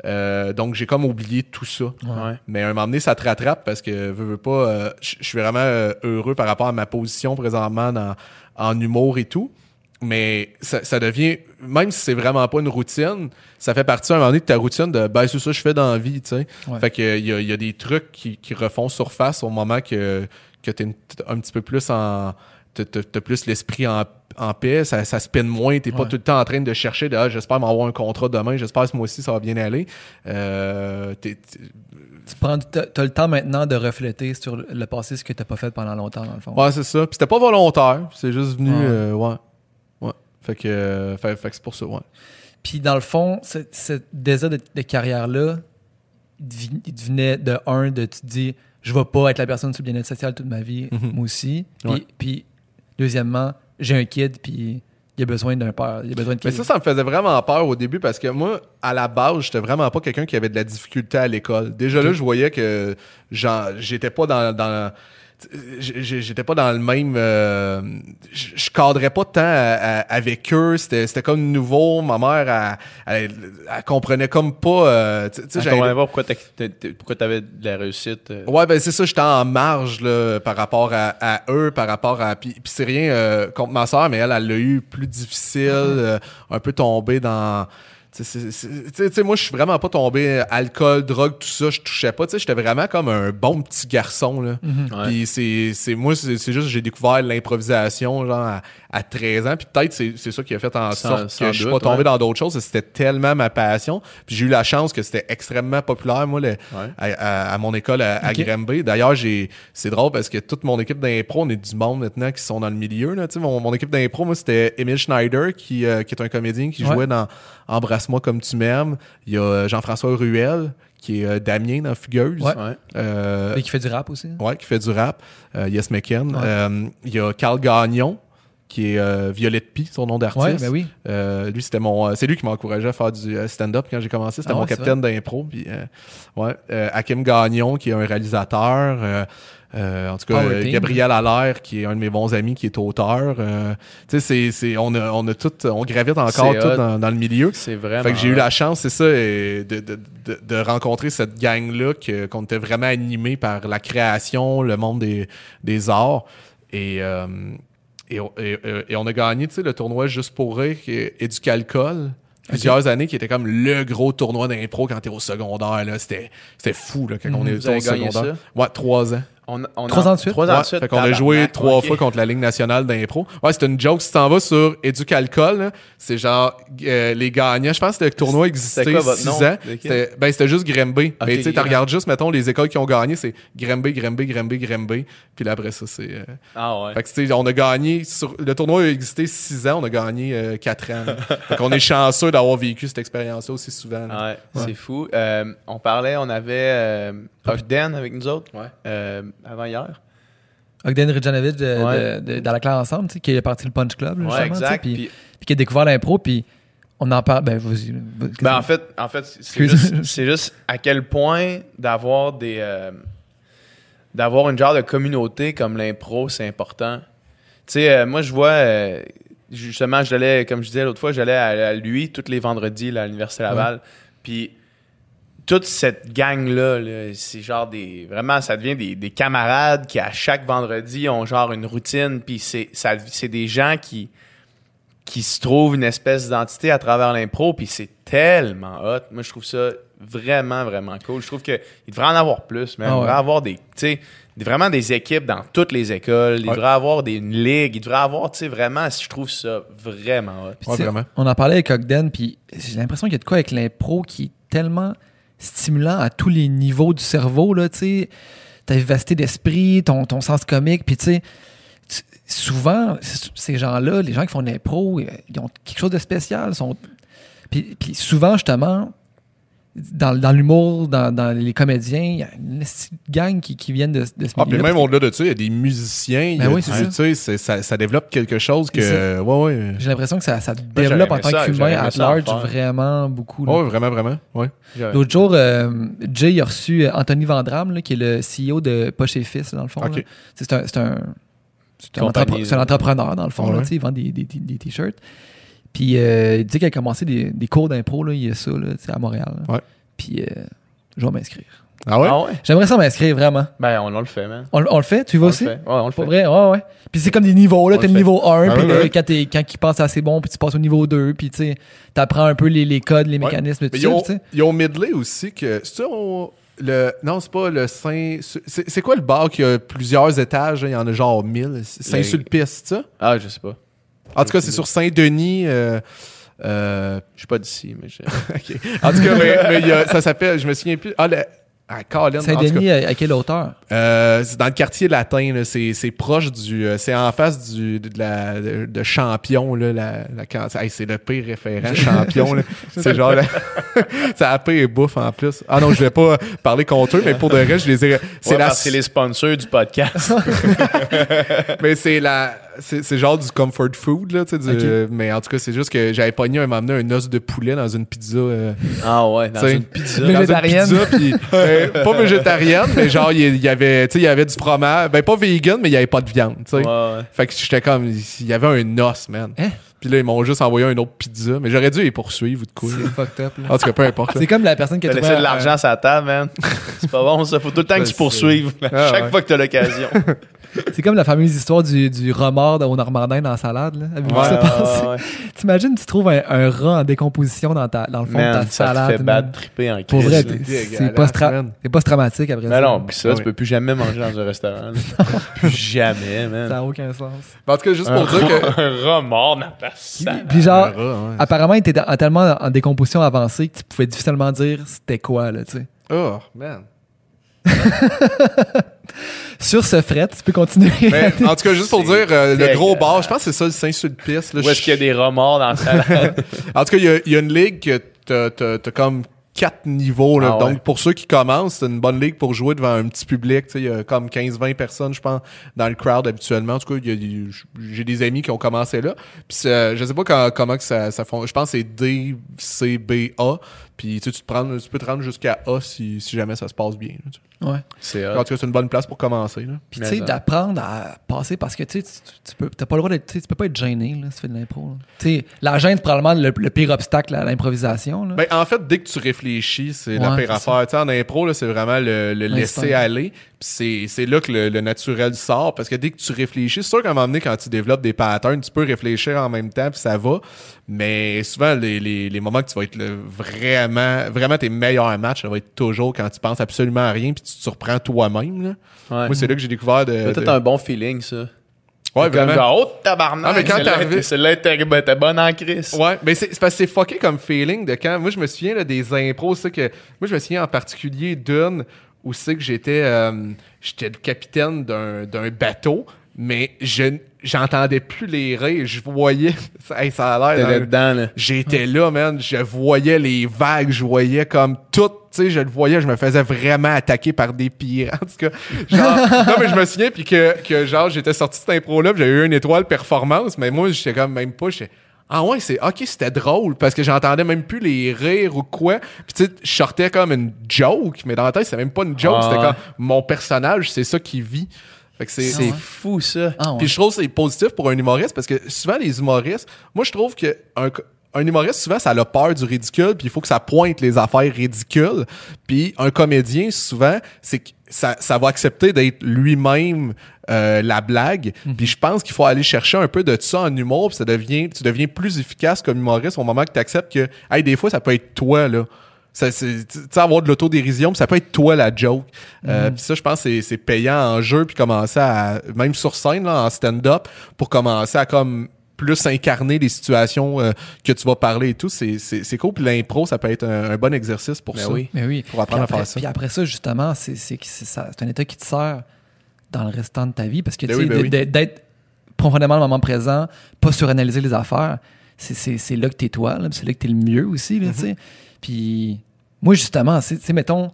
Euh, donc, j'ai comme oublié tout ça. Ouais. Mais à un moment donné, ça te rattrape parce que, veux, veux pas, euh, je je suis vraiment euh, heureux par rapport à ma position présentement dans, en humour et tout. Mais ça, ça devient, même si c'est vraiment pas une routine, ça fait partie à un moment donné de ta routine de, ben, c'est ça que je fais dans la vie, tu sais. Ouais. Fait que, il y a, il y a des trucs qui, qui refont surface au moment que, que t'es un petit peu plus en, t'as- plus l'esprit en, en paix, ça, ça spinne moins, t'es pas tout le temps en train de chercher de, ah, j'espère m'avoir un contrat demain, j'espère que ce mois-ci ça va bien aller. Euh, t'es- t'es- Tu prends, t'as, t'as le temps maintenant de refléter sur le le passé, ce que t'as pas fait pendant longtemps, dans le fond. Ouais, c'est ça. Puis c'était pas volontaire. C'est juste venu. Ouais. euh, Ouais. Ouais. Fait que, euh, fait, fait que c'est pour ça, ouais. Puis dans le fond, ce, ce désir de, de carrière-là, il devenait de un, de tu te dis, je vais pas être la personne sur le bien-être social toute ma vie, Mhm. moi aussi. Puis, Ouais. puis, deuxièmement, j'ai un kid, puis il a besoin d'un père, il a besoin de Mais ça, ça me faisait vraiment peur au début parce que moi, à la base, j'étais vraiment pas quelqu'un qui avait de la difficulté à l'école. Déjà là, je voyais que j'étais pas dans. dans J'étais pas dans le même. euh, je cadrais pas tant à- à- avec eux. C'était c'était comme nouveau. Ma mère, elle, elle, elle comprenait comme pas. euh, tu sais, comprenais pas pourquoi t'avais de la réussite. euh. Ouais, ben c'est ça, j'étais en marge là, par rapport à, à eux, par rapport à. Puis, puis c'est rien euh, contre ma soeur, mais elle, elle l'a eu plus difficile, euh, un peu tombé dans. Tu sais, moi, je suis vraiment pas tombé alcool, drogue, tout ça, je touchais pas. Tu sais, j'étais vraiment comme un bon petit garçon. Là. Ouais. Puis c'est, c'est moi, c'est, juste que j'ai découvert l'improvisation genre à, à 13 ans. Puis peut-être c'est, c'est ça qui a fait en Sans- sorte sans que je suis pas doute, tombé ouais. dans d'autres choses. C'était tellement ma passion. Puis j'ai eu la chance que c'était extrêmement populaire, moi, le- Ouais. à, à- à mon école à, à Ok. Granby. D'ailleurs, j'ai, c'est drôle parce que toute mon équipe d'impro, on est du monde maintenant qui sont dans le milieu. Là. Tu sais, Mon, mon équipe d'impro, moi, c'était Emile Schneider, qui, euh, qui est un comédien qui Ouais. jouait dans Embrasse-moi comme tu m'aimes. Il y a euh, Jean-François Ruel, qui est euh, Damien dans Fugueuse. Ouais. Ouais. Euh, Et qui fait du rap aussi. Ouais, qui fait du rap. Euh, Yes McKen. Ouais. Euh, Il y a Carl Gagnon, qui est euh, Violette Pie, son nom d'artiste. Ouais, ben oui. Euh, lui, c'était mon. euh, c'est lui qui m'a encouragé à faire du euh, stand-up quand j'ai commencé. C'était Ah mon ouais, capitaine d'impro. Puis, euh, ouais. Euh, Hakim Gagnon, qui est un réalisateur. euh, euh, en tout cas. Gabriel Allaire, qui est un de mes bons amis, qui est auteur. Euh, tu sais, c'est, c'est, on a, on a tout, on gravite encore tout dans, dans le milieu. C'est vraiment. Fait que j'ai eu la chance, c'est ça, de, de, de, de rencontrer cette gang-là, que- qu'on était vraiment animé par la création, le monde des, des arts. Et, euh, et, et- et on a gagné, tu sais, le tournoi Juste pour rire, qui est Éducalcool. Plusieurs années, qui était comme le gros tournoi d'impro quand t'es au secondaire. Là. C'était, c'était fou là, quand on Mhm. est Vous avez au secondaire. Ouais, trois ans. On, on Trois a- ans de suite? Trois ans Ouais, de suite. fait qu'on a joué trois fois contre la Ligue nationale d'impro. Ouais, c'est une joke. Si t'en vas sur Éducalcool, c'est genre euh, les gagnants. Je pense que le tournoi existait C'était quoi votre 6 nom? ans. C'était ben, c'était juste Grimby. Mais tu sais, regardes juste, mettons, les écoles qui ont gagné, c'est Grimby, Grimby, Grimby, Grimby. Puis là, après ça, c'est... euh, Ah ouais. Fait que, tu sais, on a gagné... Sur... Le tournoi a existé 6 ans, on a gagné 4 ans. là. fait qu'on est chanceux d'avoir vécu cette expérience-là aussi souvent. là. Ouais, c'est fou. Euh, on parlait, on avait euh, Ogden avec nous autres Ouais. euh, avant hier. Ogden Rijanovic de, Ouais. de- de- dans la classe ensemble, tu sais, qui est parti le Punch Club, là, Ouais, exact. Puis, Puis- puis qui a découvert l'impro, puis on en parle. Ben, vas-y. vas- Ben, en fait, en fait c'est Excuse. juste, c'est juste à quel point d'avoir des euh, d'avoir une genre de communauté comme l'impro, c'est important. Tu sais, euh, moi je vois euh, justement, j'allais comme je disais l'autre fois, j'allais à, à lui tous les vendredis là, à l'université Laval. Puis toute cette gang là, c'est genre des vraiment ça devient des, des camarades qui à chaque vendredi ont genre une routine puis c'est ça c'est des gens qui qui se trouvent une espèce d'identité à travers l'impro, puis c'est tellement hot. Moi, je trouve ça vraiment, vraiment cool. Je trouve qu'il devrait en avoir plus, mais Ah il devrait avoir des, tu sais, vraiment des équipes dans toutes les écoles. Il Ouais. devrait avoir des, une ligue. Il devrait avoir, tu sais, vraiment, je trouve ça vraiment hot. Ouais, vraiment. On en parlait avec Ogden, puis j'ai l'impression qu'il y a de quoi avec l'impro qui est tellement stimulant à tous les niveaux du cerveau. Là, tu sais. ta vivacité d'esprit, ton, ton sens comique. Puis tu sais, souvent, ces gens-là, les gens qui font de l'impro, ils ont quelque chose de spécial. Sont... Puis, puis souvent, justement, dans, dans l'humour, dans, dans les comédiens, il y a une gang qui, qui viennent de, de ce Ah, même au-delà de ça, il y a des musiciens. Ben oui, tu sais, ça, ça développe quelque chose que. C'est Ouais, ouais. J'ai l'impression que ça, développe en tant qu'humain à large vraiment beaucoup. Ouais, vraiment, vraiment. Ouais. L'autre jour, euh, Jay a reçu euh, Anthony Vandram, là, qui est le CEO de Poche et Fils, dans le fond. C'est un, c'est un, c'est un entrepre- entrepreneur, dans le fond. là, Ouais. il vend des, des, des- des t-shirts. Puis euh, il dit qu'il a commencé des, des cours d'impro, là, il y a ça, là, tu sais, à Montréal. là. Ouais. Puis euh, je vais m'inscrire. Ah ouais? Ah ouais? J'aimerais ça m'inscrire, vraiment. Ben, on, on le fait, man. On, on le fait? Tu y vas On aussi? le fait. Ouais, on le fait. vrai? Ouais, ouais. Puis c'est comme des niveaux, là. T'as le niveau 1, Ah puis ouais, là, ouais. quand, t'es- quand il pense assez bon, puis tu passes au niveau 2, puis tu sais, t'apprends un peu les, les codes, les Ouais. mécanismes, tout Mais ça, ils, ont, tu sais. ils ont midlé aussi que. C'est ça, on- le, non, c'est pas le Saint. C'est c'est quoi le bar qui a plusieurs étages? là? Il y en a genre 1000. Saint-Sulpice, ça? Ah, je sais pas. En tout cas, c'est sur Saint-Denis. euh, euh, Je suis pas d'ici, mais je... En tout cas, mais, y a- ça s'appelle. Je me souviens plus. Ah, le. Ah, cas. Saint-Denis, à, à quelle hauteur? Euh, c'est dans le quartier latin, là. c'est, c'est proche du. euh, c'est en face du, de, la, de, de Champion, là, la, la hey, c'est le pire référent, Champion. là. c'est genre. la- c'est la pire bouffe en plus. Ah non, je vais pas parler contre eux, mais pour de vrai, je les ai. C'est Ouais, la. parce que c'est les sponsors du podcast. Mais c'est la. C'est, c'est genre du comfort food, là, tu sais. Mais en tout cas, c'est juste que j'avais pogné un moment donné un os de poulet dans une pizza. euh, ah ouais, dans une pizza. Une Végétarienne. pizza, puis, euh, pas végétarienne, mais genre, il y- avait, tu sais, il y avait du fromage. Ben, pas vegan, mais il y avait pas de viande, tu sais. Ouais, ouais. Fait que j'étais comme, il y avait un os, man. Hein? Puis là, ils m'ont juste envoyé un autre pizza, mais j'aurais dû les poursuivre ou de quoi. là. fucked up, là. En tout cas, peu importe. C'est comme la personne qui a laissé de l'argent sur la table, man. C'est pas bon, ça. Faut tout le temps que tu poursuives. Ah, Chaque ouais. fois que t'as l'occasion. C'est comme la fameuse histoire du, du remords au Normandin dans la salade. Là. Avez-vous vu Ouais, ça ouais, passer? ouais. T'imagines, tu trouves un, un rat en décomposition dans, ta, dans le fond de ta Man, ça salade. te fait man. bad tripper en Pour crise. vrai, là. t'es- c'est c'est post-traumatique après Mais ça. non, pis ça, tu peux plus jamais manger dans un restaurant. plus jamais, Ça man. n'a aucun sens. En tout cas, juste pour dire que. Un remords dans ta Puis, salade. puis genre, rat, apparemment, il était en- tellement en décomposition avancée que tu pouvais difficilement dire c'était quoi, là, tu sais. Oh, man. Sur ce fret, tu peux continuer. Mais en tout cas, juste pour dire, euh, le gros bar, je pense que c'est ça le Saint-Sulpice. Où est-ce qu'il y a des remords dans salade? En tout cas, il y a- il y, a une ligue que t'as- comme quatre niveaux. Là. Ah ouais. Donc, pour ceux qui commencent, c'est une bonne ligue pour jouer devant un petit public. Il y a comme 15-20 personnes, je pense, dans le crowd habituellement. En tout cas, j'ai des amis qui ont commencé là. Puis c'est- je sais pas quand- comment que ça, ça fonctionne. Je pense que c'est D, C, B, A. Puis tu, sais, tu, te prends, tu peux te rendre jusqu'à A si, si jamais ça se passe bien. là, tu sais. Ouais. C'est En tout cas, c'est une bonne place pour commencer. Là. Puis tu sais, d'apprendre à passer parce que tu sais, tu- tu peux, t'as pas le droit d'être, tu peux pas être gêné là, si tu fais de l'impro. sais, la gêne c'est probablement le, le pire obstacle à l'improvisation. là. Ben, en fait, dès que tu réfléchis, c'est la Ouais, pire c'est affaire. Tu sais, en impro, là, c'est vraiment le, laisser aller. Puis c'est, c'est là que le, le naturel sort. Parce que dès que tu réfléchis, c'est sûr qu'à un moment donné, quand tu développes des patterns, tu peux réfléchir en même temps, puis ça va. Mais souvent, les, les, les moments que tu vas être le, vraiment, vraiment tes meilleurs matchs, ça va être toujours quand tu penses absolument à rien, puis tu te surprends toi-même. Là. Ouais. Moi, c'est là que j'ai découvert de. Peut-être de- un bon feeling, ça. Ouais, Comme vraiment. genre, oh tabarnak, Ah, mais quand était- celle-là était ben, t'es bonne en crise. Ouais, mais c'est c'est parce que c'est fucké comme feeling de quand. Moi, je me souviens là, des impros, c'est que. Moi, je me souviens en particulier d'une où c'est que j'étais. euh, j'étais le capitaine d'un d'un bateau, mais je j'entendais plus les rires. Je voyais. Hey, ça a l'air. Dedans, là. J'étais là, man. Je voyais les vagues, je voyais comme tout. Tu sais, je le voyais, je me faisais vraiment attaquer par des pirates. En tout cas, genre, non, mais je me souviens, puis que, que genre, j'étais sorti de cette impro-là, j'avais eu une étoile performance, mais moi, j'étais comme même pas. j'étais, Ah ouais, c'est ok, c'était drôle, parce que j'entendais même plus les rires ou quoi. Puis tu sais, je sortais comme une joke, mais dans la tête, c'est même pas une joke, Ah c'était ouais. comme mon personnage, c'est ça qui vit. Fait que c'est. C'est fou, ça. Ah, ouais. Puis je trouve que c'est positif pour un humoriste parce que souvent les humoristes, moi je trouve que un, un humoriste souvent ça a peur du ridicule puis il faut que ça pointe les affaires ridicules. Puis un comédien souvent c'est que ça, ça va accepter d'être lui-même euh, la blague. Puis je pense qu'il faut aller chercher un peu de ça en humour puis ça devient tu deviens plus efficace comme humoriste au moment que tu acceptes que hey des fois ça peut être toi là. Ça, c'est, avoir de l'autodérision, ça peut être toi la joke. Euh, puis ça, je pense que c'est, c'est payant en jeu, puis commencer à, même sur scène, là, en stand-up, pour commencer à comme plus incarner les situations euh, que tu vas parler et tout. C'est, c'est, c'est cool. Puis l'impro, ça peut être un, un bon exercice pour Ben ça. oui. Mais oui. Pour apprendre à faire ça. Puis après ça, justement, c'est c'est que c'est ça- c'est un état qui te sert dans le restant de ta vie parce que Ben tu sais, oui, ben de- oui. de- d'être profondément dans le moment présent, pas suranalyser les affaires, c'est- là que t'es toi, c'est là que t'es le mieux aussi. Là, sais. Puis moi, justement, c'est- tu sais, mettons,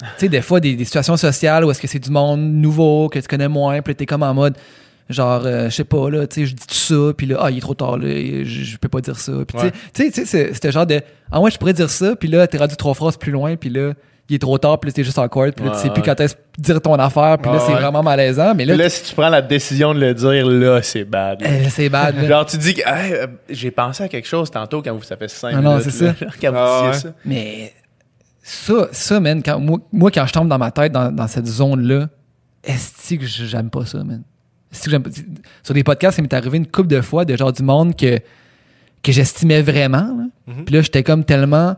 tu sais, des fois, des, des situations sociales où est-ce que c'est du monde nouveau, que tu connais moins, puis là, t'es comme en mode. Genre, euh, je sais pas, là, tu sais, je dis tout ça, puis là, ah, il est trop tard, là, je, peux pas dire ça. Puis, tu sais, Ouais. tu c'était genre de, ah ouais, je pourrais dire ça, puis là, t'es rendu trois phrases plus loin, puis là, il est trop tard, puis là, t'es juste awkward, puis là, tu sais Ouais, plus quand est-ce dire ton affaire, puis là, c'est vraiment malaisant, mais là, Là, si tu prends la décision de le dire, là, c'est bad. eh, c'est bad, là. Genre, tu dis que Hey, euh, j'ai pensé à quelque chose tantôt quand vous, ça fait 5 Ah minutes. non, c'est ça. quand vous Ah ça. Mais ça, ça, man, quand, moi, moi, quand je tombe dans ma tête, dans, dans cette zone-là, est-ce que j'aime pas ça, man? Est-ce que j'aime pas- Sur des podcasts, ça m'est arrivé une couple de fois de genre du monde que, que j'estimais vraiment. là. Mhm. Puis là, j'étais comme tellement.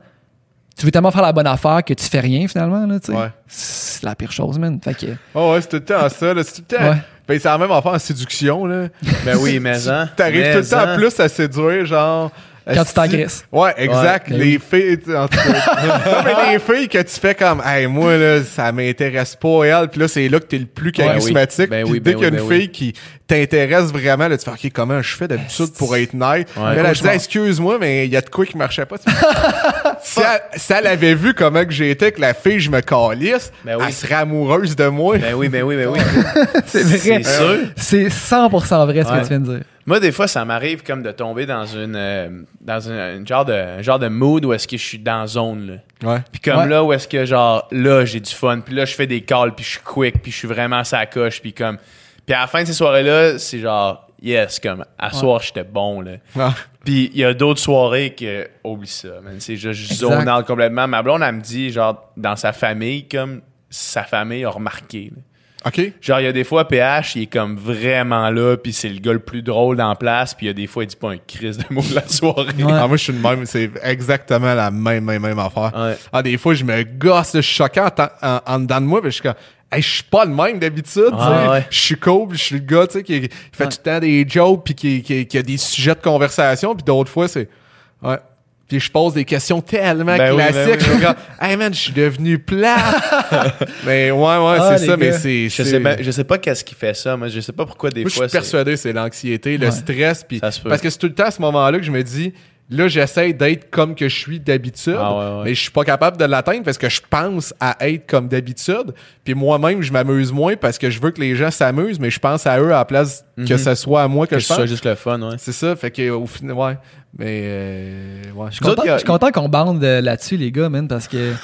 Tu veux tellement faire la bonne affaire que tu fais rien finalement, là, tu sais. Ouais. C'est la pire chose, man. Fait que. Oh ouais, c'est tout le temps ça. Là. C'est tout le temps. Ouais. Ben, c'est la même affaire en séduction. Là. Ben oui, mais hein. T'arrives mais tout le temps hein. plus à séduire, genre. Quand tu t'agresses. Ouais, exact. Ouais, ben les filles, tu sais, en tout cas. non, mais les filles que tu fais comme, hey, moi, là, ça m'intéresse pas, elle. Puis là, c'est là que t'es le plus Ouais, charismatique. oui. Ben oui, dès ben qu'il y a une ben fille qui t'intéresse vraiment, là, tu fais, OK, comment je fais d'habitude pour être nice? Ouais. Mais elle a dit, Cauchemar. excuse-moi, mais il y a de quoi qui marchait pas. si, elle, si elle avait vu comment que j'étais, que la fille, je me calisse, oui. elle serait amoureuse de moi. Ben oui, ben oui, ben oui. C'est vrai. C'est sûr. C'est 100% vrai ce Ouais. que tu viens de dire. Moi, des fois, ça m'arrive comme de tomber dans une euh, dans un, un genre de un genre de mood où est-ce que je suis dans zone là. Ouais. Puis comme Ouais. là où est-ce que genre là j'ai du fun, puis là je fais des calls, puis je suis quick, puis je suis vraiment sa coche, puis comme puis à la fin de ces soirées là, c'est genre yes comme à soir j'étais bon là. Ah. Puis il y a d'autres soirées que oublie ça, man, c'est juste je Exact. zone out complètement. Ma blonde elle me dit genre dans sa famille comme sa famille a remarqué. là. OK. Genre, il y a des fois, PH, il est comme vraiment là, puis c'est le gars le plus drôle dans la place, puis il y a des fois, il dit pas un crise de mots de la soirée. Ouais. Ah, moi, je suis le même. C'est exactement la même, même, même affaire. Ouais. Ah, des fois, je me gosse, je suis choquant en, en, en dedans de moi, puis je suis comme, hey, je suis pas le même d'habitude, tu sais. Ah, ouais. Je suis cool, je suis le gars, tu sais, qui, qui fait Ouais. tout le temps des jokes, puis qui, qui, qui a des sujets de conversation, puis d'autres fois, c'est, ouais. Puis je pose des questions tellement Ben oui, ben classiques. oui, Je suis comme, hey man, je suis devenu plat. mais ouais, ouais, Ah, c'est ça, mais c'est. Je sais, ben- je sais pas qu'est-ce qui fait ça, moi, je sais pas pourquoi des moi, je fois. suis persuadé c'est l'anxiété, le Ouais. stress. Puis parce que c'est tout le temps à ce moment-là que je me dis, là, j'essaie d'être comme que je suis d'habitude, Ah ouais, ouais. mais je suis pas capable de l'atteindre parce que je pense à être comme d'habitude. Puis moi-même, je m'amuse moins parce que je veux que les gens s'amusent, mais je pense à eux à la place que ce soit à moi que, que je ce soit pense. juste le fun, ouais. C'est ça, fait que au final, ouais. Mais euh, ouais. Je suis content, autres, il y a- je suis content qu'on bande euh, là-dessus, les gars, man, parce que.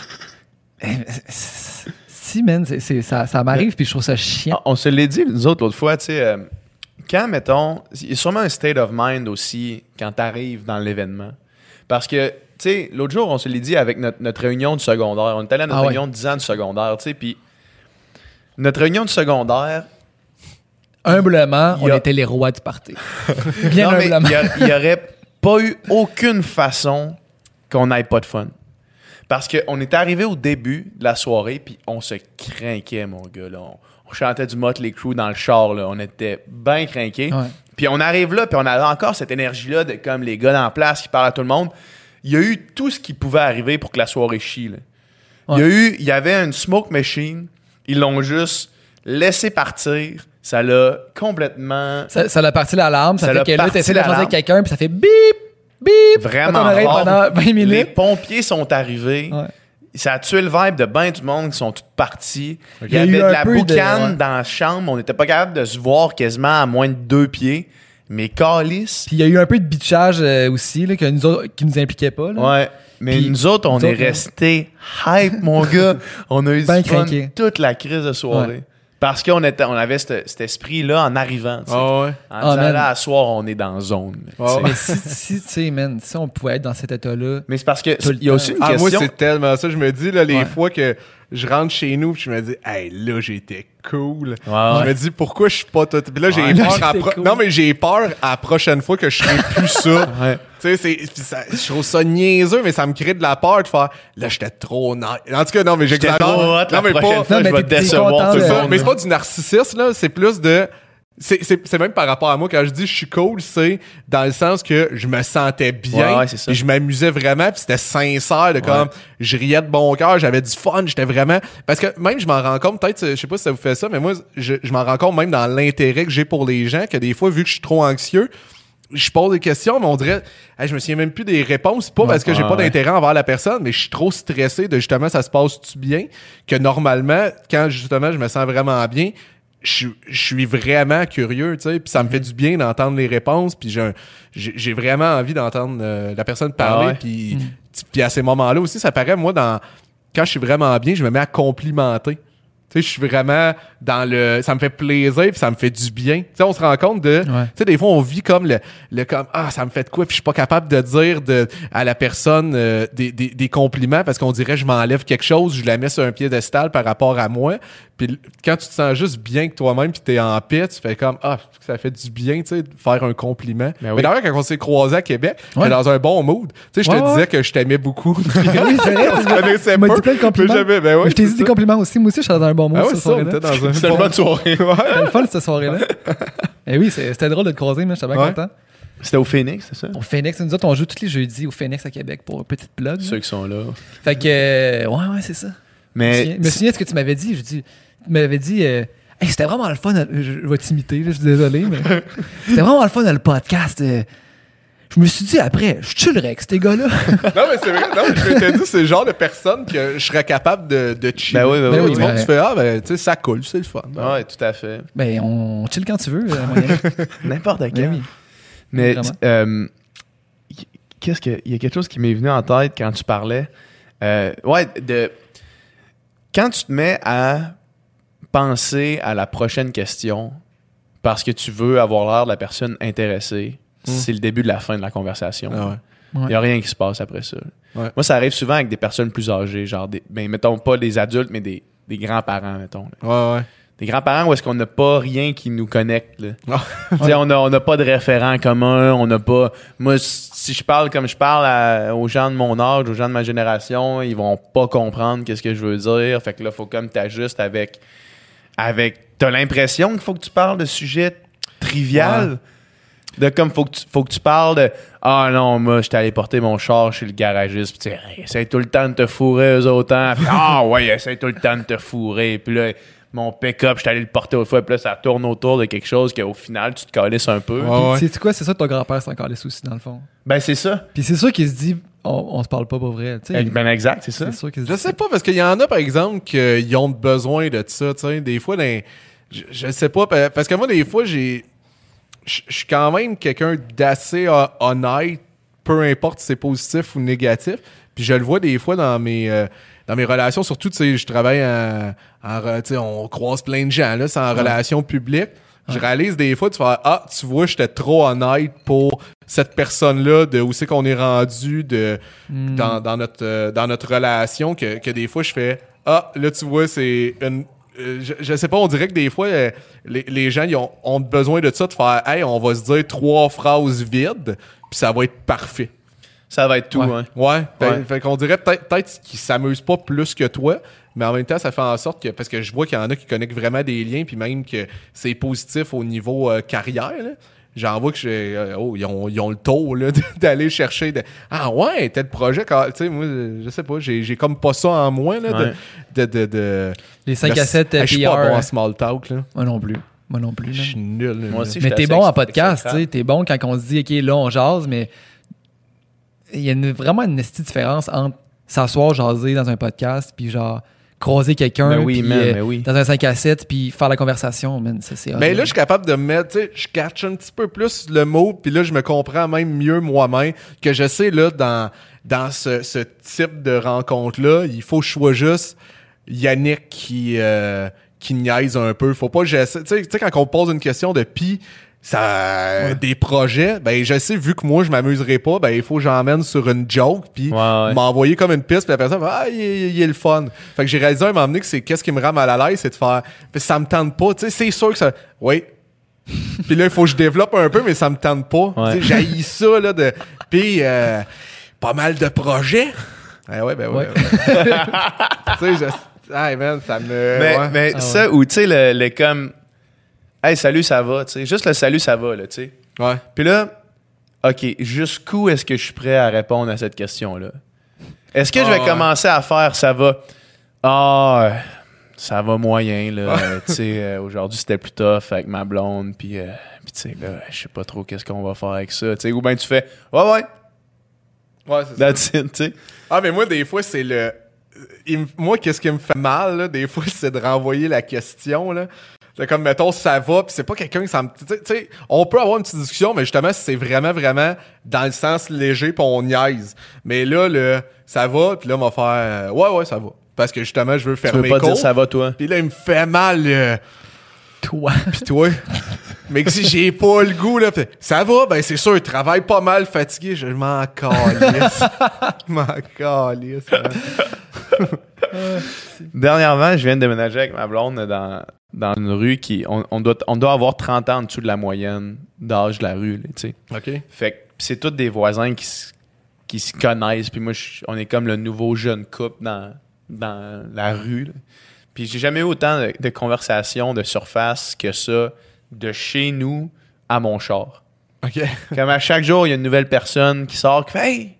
Eh, si, man, c'est- c'est- ça, ça m'arrive, puis je trouve ça chiant. Ah, On se l'est dit, nous autres, l'autre fois, tu sais, euh, quand, mettons, il y a sûrement un state of mind aussi quand t'arrives dans l'événement. Parce que, tu sais, l'autre jour, on se l'est dit avec notre, notre réunion du secondaire. On est allé à notre Ah ouais. réunion de 10 ans du secondaire, tu sais, puis notre réunion du secondaire, Humblement, on était les rois du party. Bien Non, humblement. il y a- il y aurait pas eu aucune façon qu'on n'ait pas de fun. Parce qu'on était arrivé au début de la soirée, puis on se craquait, mon gars. Là. On, on chantait du Motley Crue dans le char. Là. On était bien craqués. Ouais. Puis on arrive là, puis on avait encore cette énergie-là de comme les gars la place qui parlent à tout le monde. Il y a eu tout ce qui pouvait arriver pour que la soirée chie. là. Il y a eu, il y avait une smoke machine. Ils l'ont juste laissé partir. Ça l'a complètement Ça, ça l'a parti l'alarme, ça, Ça fait l'a que là, t'essaies de quelqu'un, puis ça fait bip, bip, vraiment pendant 20 Les minutes. pompiers sont arrivés. Ouais. Ça a tué le vibe de ben du monde qui sont tous partis. Il y a avait eu de la de- boucane ouais. dans la chambre. On n'était pas capable de se voir quasiment à moins de deux pieds. Mais Calis, Puis il y a eu un peu de bitchage euh, aussi, là, que nous autres, qui nous impliquait pas. Là. ouais. Mais Puis, nous autres, on nous est autres, restés hype, mon gars. On a eu Ben du fun craqué. toute la crise de soirée. Ouais. Parce qu'on était, on avait cet, cet esprit-là en arrivant. tu sais. Ah ouais. En Ah, disant, man. là, à soir, on est dans zone. ouais. Mais si, si tu sais, man, si on pouvait être dans cet état-là, Mais c'est parce que il y a aussi une Ah, moi, question. c'est tellement ça. Je me dis, là, les Ouais. fois que je rentre chez nous, puis je me dis, hey, là, j'étais cool. Ouais, Je me dis, pourquoi je suis pas tout. Puis là, j'ai Ouais. Là, peur. à pro- cool. Non, mais j'ai peur à la prochaine fois que je serai plus ça. Ouais. Tu sais, c'est- je trouve ça niaiseux, mais ça me crée de la peur de faire, là, j'étais trop nice. En tout cas, non, mais j'exagère. la Non, mais pas. fois, Non, mais je vais décevoir tout le monde. Mais c'est pas du narcissisme, là. C'est plus de. C'est, c'est, c'est même par rapport à moi, quand je dis je suis cool, c'est dans le sens que je me sentais bien, Ouais, ça. et je m'amusais vraiment, puis c'était sincère, de comme, je riais de bon cœur, j'avais du fun, j'étais vraiment... Parce que même, je m'en rends compte, peut-être, je sais pas si ça vous fait ça, mais moi, je, je m'en rends compte même dans l'intérêt que j'ai pour les gens, que des fois, vu que je suis trop anxieux, je pose des questions, mais on dirait, Hey, je me souviens même plus des réponses, pas parce que j'ai pas ouais. d'intérêt envers la personne, mais je suis trop stressé de justement ça se passe-tu bien, que normalement, quand justement je me sens vraiment bien, je, je suis vraiment curieux, tu sais, puis ça me fait du bien d'entendre les réponses, puis j'ai vraiment envie d'entendre euh, la personne parler, Ah ouais? puis puis à ces moments-là aussi, ça paraît, moi, dans quand je suis vraiment bien, je me mets à complimenter. Tu sais, je suis vraiment dans le. Ça me fait plaisir puis ça me fait du bien. Tu sais, on se rend compte de. Tu sais, des fois, on vit comme le, le comme Ah, ça me fait de quoi, puis je suis pas capable de dire de, à la personne euh, des, des, des compliments parce qu'on dirait je m'enlève quelque chose, je la mets sur un piédestal par rapport à moi. Puis quand tu te sens juste bien que toi-même puis t'es en paix, tu fais comme Ah, ça fait du bien, tu sais, de faire un compliment. Ben oui. Mais d'ailleurs, quand on s'est croisés à Québec, Ouais. dans un bon mood. Tu sais, je te ouais. disais que je t'aimais beaucoup. Oui, c'est vrai. on se connaissait Tu m'as pas. dit plein de compliments. mais ben je t'ai dit des compliments aussi. Moi aussi, je suis dans un bon mood Ah ouais, cette ça, on était dans C'était bonne soirée. C'était le fun cette soirée-là. Et oui, c'est- c'était drôle de te croiser, mais j'étais bien Ouais. content. C'était au Phoenix, c'est ça? Au Phoenix, nous autres, on joue tous les jeudis au Phoenix à Québec pour une petite blog. Ceux qui sont là. Fait que, euh, ouais, ouais, c'est ça. Mais je me souviens de ce que tu m'avais dit. Je dis, tu m'avais dit, euh, Hey, c'était vraiment le fun. à- Je, vais t'imiter, je suis désolé, mais c'était vraiment le fun dans le podcast. euh. Je me suis dit après, je chillerais avec ces gars-là. Non, mais c'est vrai. Non, mais je m'étais dit, c'est le genre de personne que je serais capable de, de chiller. Ben oui, ben Ben Tu sais, oui, du monde, tu fais, ah, ben, tu sais, ça coule, c'est le fun. Ben, ouais, tout à fait. ben, on chill quand tu veux. euh. N'importe Ben oui. Mais euh, qu'est-ce que il y a quelque chose qui m'est venu en tête quand tu parlais. Euh, ouais, de quand tu te mets à penser à la prochaine question parce que tu veux avoir l'air de la personne intéressée, c'est le début de la fin de la conversation. Ah ouais. Il n'y a rien qui se passe après ça. Ouais. Moi, ça arrive souvent avec des personnes plus âgées, genre des, ben, mettons pas des adultes, mais des, des grands-parents, mettons. là. Ouais, ouais. Des grands-parents où est-ce qu'on n'a pas rien qui nous connecte. là. Ah. On n'a on n'a pas de référent commun, on n'a pas... Moi, si je parle comme je parle à- aux gens de mon âge, aux gens de ma génération, ils vont pas comprendre qu'est-ce que je veux dire. Fait que là, faut comme t'ajustes avec... avec T'as l'impression qu'il faut que tu parles de sujets trivial. De comme, faut que tu, faut que tu parles de Ah non, moi, j'étais allé porter mon char chez le garagiste. Puis tu essaye tout le temps de te fourrer eux autant. Puis ah ouais, essaye tout le temps de te fourrer. Puis là, mon pick-up, j'étais allé le porter autrefois. fois. Puis là, ça tourne autour de quelque chose qu'au final, tu te calisses un peu. Ouais, ouais. Puis, sais-tu quoi, c'est ça ton grand-père, c'est encore les soucis dans le fond? Ben, c'est ça. Puis c'est sûr qu'il se dit, on, on se parle pas pour vrai. tu sais. Ben, exact, c'est ça. c'est sûr Je sais pas, parce qu'il y en a, par exemple, qui ont besoin de ça, tu sais. Des fois, dans- je, je sais pas, pa- parce que moi, des fois, j'ai. Je suis quand même quelqu'un d'assez honnête, peu importe si c'est positif ou négatif. Puis je le vois des fois dans mes. euh, dans mes relations, surtout, tu sais, je travaille en, en tu sais, on croise plein de gens, là, c'est en relation publique. Je réalise des fois, tu fais, ah, tu vois, j'étais trop honnête pour cette personne-là, de où c'est qu'on est rendu, de, dans, dans notre, euh, dans notre relation, que, que des fois, je fais, ah, là, tu vois, c'est une. Euh, je, je sais pas, on dirait que des fois, euh, les, les gens, ils ont, ont besoin de ça, de faire, hey, on va se dire trois phrases vides, puis ça va être parfait. Ça va être tout, Ouais. hein. Ouais, fait, Ouais. fait qu'on dirait peut-être peut-être qu'ils s'amusent pas plus que toi, mais en même temps, ça fait en sorte que parce que je vois qu'il y en a qui connectent vraiment des liens, puis même que c'est positif au niveau euh, carrière. là. J'en vois que j'ai, euh, oh, ils ont, ils ont le tour là, d'aller chercher de, ah ouais tel projet quand- tu sais moi je sais pas j'ai j'ai comme pas ça en moi là, Ouais. de, de, de, Les 5 de- à 7 Hey, je suis pas bon en small talk là Moi non plus. Moi non plus. je suis nul là. Moi aussi, Mais t'es bon en podcast, tu. T'es bon quand on se dit, OK, là, on jase, mais il y a une- vraiment une esti différence entre s'asseoir, jaser dans un podcast, puis genre croiser quelqu'un, Ben oui, euh, ben oui. dans un 5 à 7, puis faire la conversation, man, ça, c'est Mais horrible. là, je suis capable de me mettre, tu sais, je catch un petit peu plus le mot, puis là, je me comprends même mieux moi-même, que je sais, là, dans, dans ce, ce type de rencontre-là, il faut que je sois juste Yannick qui, euh, qui niaise un peu. Faut pas j'essaie, tu sais, tu sais, quand on pose une question de pis, ça, des projets, ben, je sais, vu que moi, je m'amuserai pas, ben, il faut que j'emmène sur une joke, puis Ouais, ouais. m'envoyer comme une piste, puis la personne va, ah, il, est- il est le fun. Fait que j'ai réalisé à un moment donné que c'est qu'est-ce qui me rend mal à l'aise, c'est de faire, Fait, ça me tente pas, tu sais, c'est sûr que ça, oui. puis là, il faut que je développe un peu, mais ça me tente pas. Ouais. Tu sais, j'haïs ça, là, de, puis euh, pas mal de projets. Ah ouais, ben ouais. Ouais. ouais. tu sais, je, hey man, ça me, Mais, ouais. mais Ah ça, ou tu sais, le, le comme. Hey, salut, ça va, tu sais. Juste le salut, ça va, là, tu sais. Ouais. Puis là, OK, jusqu'où est-ce que je suis prêt à répondre à cette question-là? Est-ce que je vais Ah, ouais. commencer à faire ça va? Ah, ça va moyen, là. tu sais, euh, aujourd'hui, c'était plus tough avec ma blonde, puis, euh, puis tu sais, là, je sais pas trop qu'est-ce qu'on va faire avec ça, tu sais. Ou bien tu fais, ouais, ouais, Ouais, c'est ça. tu sais. Ah, mais moi, des fois, c'est le. il Moi, qu'est-ce qui me fait mal, là, des fois, c'est de renvoyer la question, là. C'est comme, mettons, ça va, puis c'est pas quelqu'un qui ça me. Tu sais- tu on peut avoir une petite discussion, mais justement, si c'est vraiment, vraiment dans le sens léger, puis on niaise. Mais là, le ça va, puis là, on va faire, euh, ouais, ouais, ça va. Parce que justement, je veux Tu fermer veux pas dire ça va, toi? Puis là, il me fait mal, euh, Toi. Pis toi? mais que si j'ai pas le goût, là, fait, ça va, ben c'est sûr, il travaille pas mal fatigué, je m'en calisse. Je m'en calisse. Dernièrement, je viens de déménager avec ma blonde dans, dans une rue qui. On, on doit, on doit avoir 30 ans en dessous de la moyenne d'âge de la rue, tu sais. OK. Fait que c'est tous des voisins qui, qui se connaissent. Puis moi, je- on est comme le nouveau jeune couple dans, dans la rue. là. Puis j'ai jamais eu autant de, de conversations de surface que ça, de chez nous à mon char. OK. Comme à chaque jour, il y a une nouvelle personne qui sort qui fait Hey,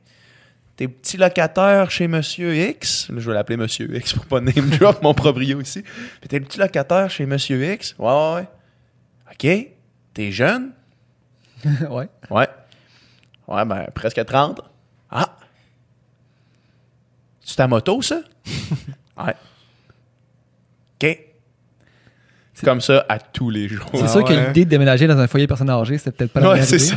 t'es petit locataire chez Monsieur X. Là, je vais l'appeler Monsieur X pour pas name drop mon proprio ici. Puis t'es le petit locataire chez Monsieur X. Ouais, ouais, ouais. OK. T'es jeune? ouais. Ouais. Ouais, ben, presque 30. Ah! C'est ta moto, ça? ouais. OK. C'est comme ça à tous les jours. C'est Ah sûr que ouais. l'idée de déménager dans un foyer de personnes âgées, c'était peut-être pas la Ouais, meilleure c'est idée.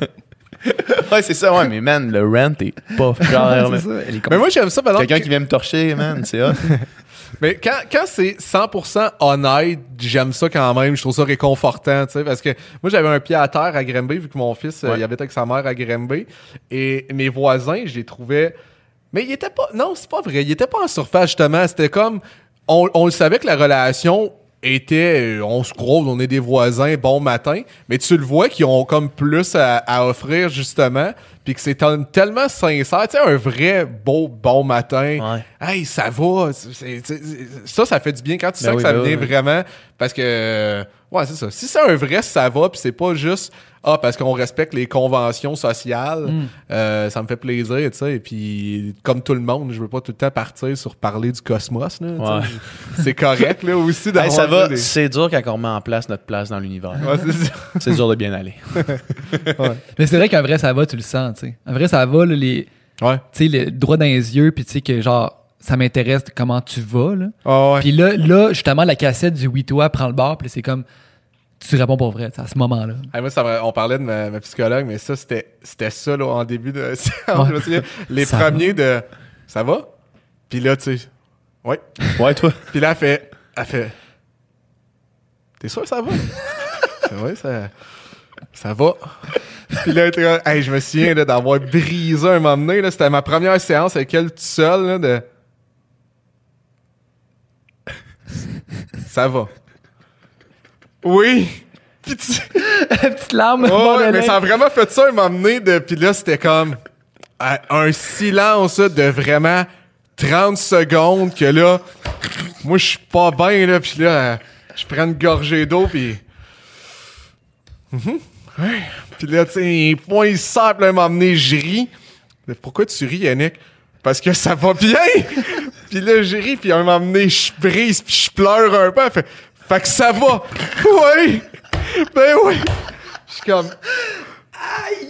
ça. ouais, c'est ça. Ouais, mais man, le rent est pas man. c'est ça. Mais moi, j'aime ça, pendant Quelqu'un qui vient me torcher, man, c'est hot. Mais quand, quand c'est 100% honnête, j'aime ça quand même. Je trouve ça réconfortant, tu sais, parce que moi, j'avais un pied à terre à Granby, vu que mon fils, euh, Ouais. il habitait avec sa mère à Granby. Et mes voisins, je les trouvais... Mais il était pas... Non, c'est pas vrai. Il était pas en surface, justement. C'était comme... On, on le savait que la relation était... euh, On se croise, on est des voisins, bon matin. Mais tu le vois qu'ils ont comme plus à, à offrir, justement. Puis que c'est tellement sincère. Tu sais, un vrai beau bon matin. Ouais. Hey, ça va. ça, ça fait du bien quand tu Ben sens oui, que ça ben vient oui. vraiment. Parce que, ouais, c'est ça. Si c'est un vrai ça va, puis c'est pas juste, ah, parce qu'on respecte les conventions sociales, Mm. euh, ça me fait plaisir, tu sais. Et puis, comme tout le monde, je veux pas tout le temps partir sur parler du cosmos, là. tu sais. Ouais. C'est correct, là, aussi. Hey, d'avoir ça va, des- c'est dur quand on remet en place notre place dans l'univers. Ouais, c'est ça. C'est dur de bien aller. Mais c'est vrai qu'un vrai ça va, tu le sens, tu sais. Un vrai ça va, là, les, Ouais. tu sais, le droit dans les yeux, puis tu sais que genre, ça m'intéresse de comment tu vas, là. Ouais. Puis là, là, justement, la cassette du oui toi prend le bar, puis c'est comme, tu réponds pour vrai, à ce moment-là. Hey, moi, ça me- on parlait de ma, ma psychologue, mais ça, c'était, c'était ça, là, en début de séance. Je me souviens, les Ça va. premiers de Ça va? Puis là, tu sais, ouais. Ouais, toi? Puis là, elle fait. Elle fait. T'es sûr que ça va? oui, ça. Ça va. Puis là, hey, je me souviens d'avoir brisé un moment donné. là, C'était ma première séance avec elle tout seul. Là, de... Ça va. Oui. Puis tu- Petite larme, de ouais, mais ça a vraiment fait ça, il m'a amené de. Puis là, c'était comme euh, un silence de vraiment 30 secondes que là, moi, je suis pas bien, là. Puis là, euh, je prends une gorgée d'eau, puis. Mhm, ouais. Puis là, tu sais, là, il m'a amené, je ris. Mais pourquoi tu ris, Yannick? Parce que ça va bien! Puis là, je ris, puis à un moment donné, je brise, puis je pleure un peu. Elle fait, fait que ça va! Oui! Ben oui! Je suis comme.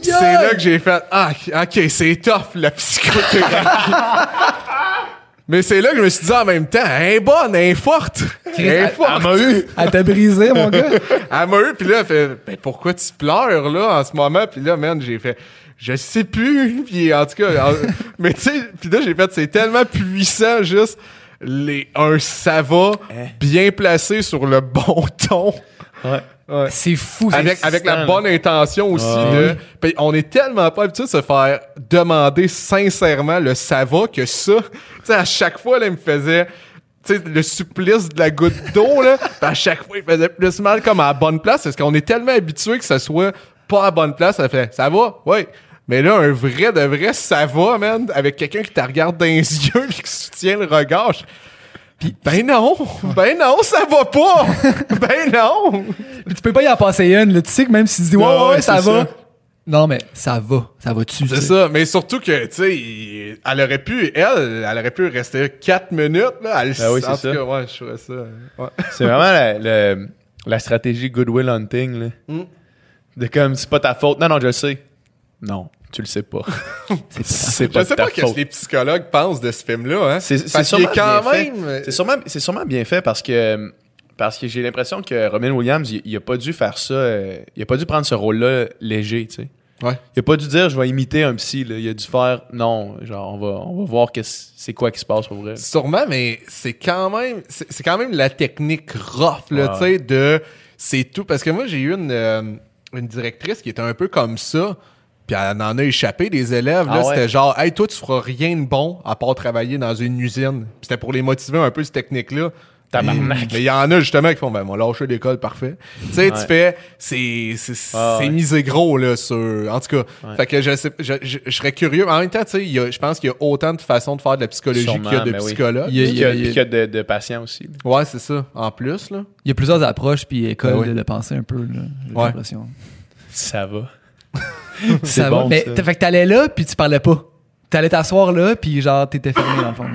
C'est là que j'ai fait Ah, ok, c'est tough la psychothérapie. Mais c'est là que je me suis dit en même temps, elle est bonne, elle est forte. Elle est elle- forte. elle m'a eu. Elle t'a brisé, mon gars. Elle m'a eu, puis là, elle fait ben, pourquoi tu pleures là en ce moment? Puis là, man, j'ai fait je sais plus. Puis en tout cas, en- mais tu sais, puis là, j'ai fait c'est tellement puissant, juste les, un ça va bien placé sur le bon ton. Ouais. Ouais. C'est fou. avec, avec la bonne intention aussi Ah de. On est tellement pas habitué de se faire demander sincèrement le ça va que ça. Tu sais, à chaque fois, là, il me faisait. Tu sais, le supplice de la goutte d'eau, là. puis à chaque fois, il faisait plus mal comme à la bonne place parce qu'on est tellement habitué que ça soit pas à la bonne place. Ça fait ça va? Oui. Mais là, un vrai de vrai, ça va, man, avec quelqu'un qui te regarde dans les yeux et qui soutient le regard. je- Ben non! Ben non, ça va pas! ben non! Puis tu peux pas y en passer une, là. Tu sais que même si tu dis, ouais, Ouais, ça va. ça. Non, mais ça va. Ça va dessus. C'est ça, mais surtout que, tu sais, elle aurait pu, elle, elle aurait pu rester 4 minutes, là. Elle, Ben oui, c'est ça. ouais, je ferais ça. Ouais. C'est vraiment la, la stratégie Goodwill Hunting. Là. Mm. De comme, c'est pas ta faute. Non, non, je le sais. Non, tu le sais pas. c'est Je pas sais ta pas ce que les psychologues pensent de ce film-là, hein. C'est sûrement même. fait. C'est sûrement, c'est sûrement bien fait parce que parce que j'ai l'impression que Robin Williams, il, il a pas dû faire ça. euh, il a pas dû prendre ce rôle-là léger, tu sais. Ouais. Il a pas dû dire je vais imiter un psy. Là. Il a dû faire non, genre on va, on va voir que c'est quoi qui se passe pour vrai. Sûrement, mais c'est quand même, c'est c'est quand même la technique rough, là, Ouais. tu sais, de, c'est tout. Parce que moi, j'ai eu une, euh, une directrice qui était un peu comme ça, puis elle en a échappé des élèves, là, Ah ouais? c'était genre, hey, toi, tu feras rien de bon à part travailler dans une usine. Puis c'était pour les motiver un peu, cette technique-là. Mais il y en a justement qui font, ben, moi, lâcher l'école, parfait. Tu sais, tu fais, c'est, c'est, Ah ouais. misé gros, là, sur, en tout cas. Ouais. Fait que je sais, je, je, je serais curieux. En même temps, tu sais, il y a- je pense qu'il y a autant de façons de faire de la psychologie qu'il y a de oui. psychologues. Il y a- Puis qu'il y a, il y a- a de, de patients aussi. là. Ouais, c'est ça. En plus, là. Il y a plusieurs approches puis écoles Ben de, de penser un peu, là. J'ai Ouais. l'impression. Ça va. Ça C'est va. bon, mais ça. fait que t'allais là puis tu parlais pas. T'allais t'asseoir là puis genre t'étais fermé dans le fond.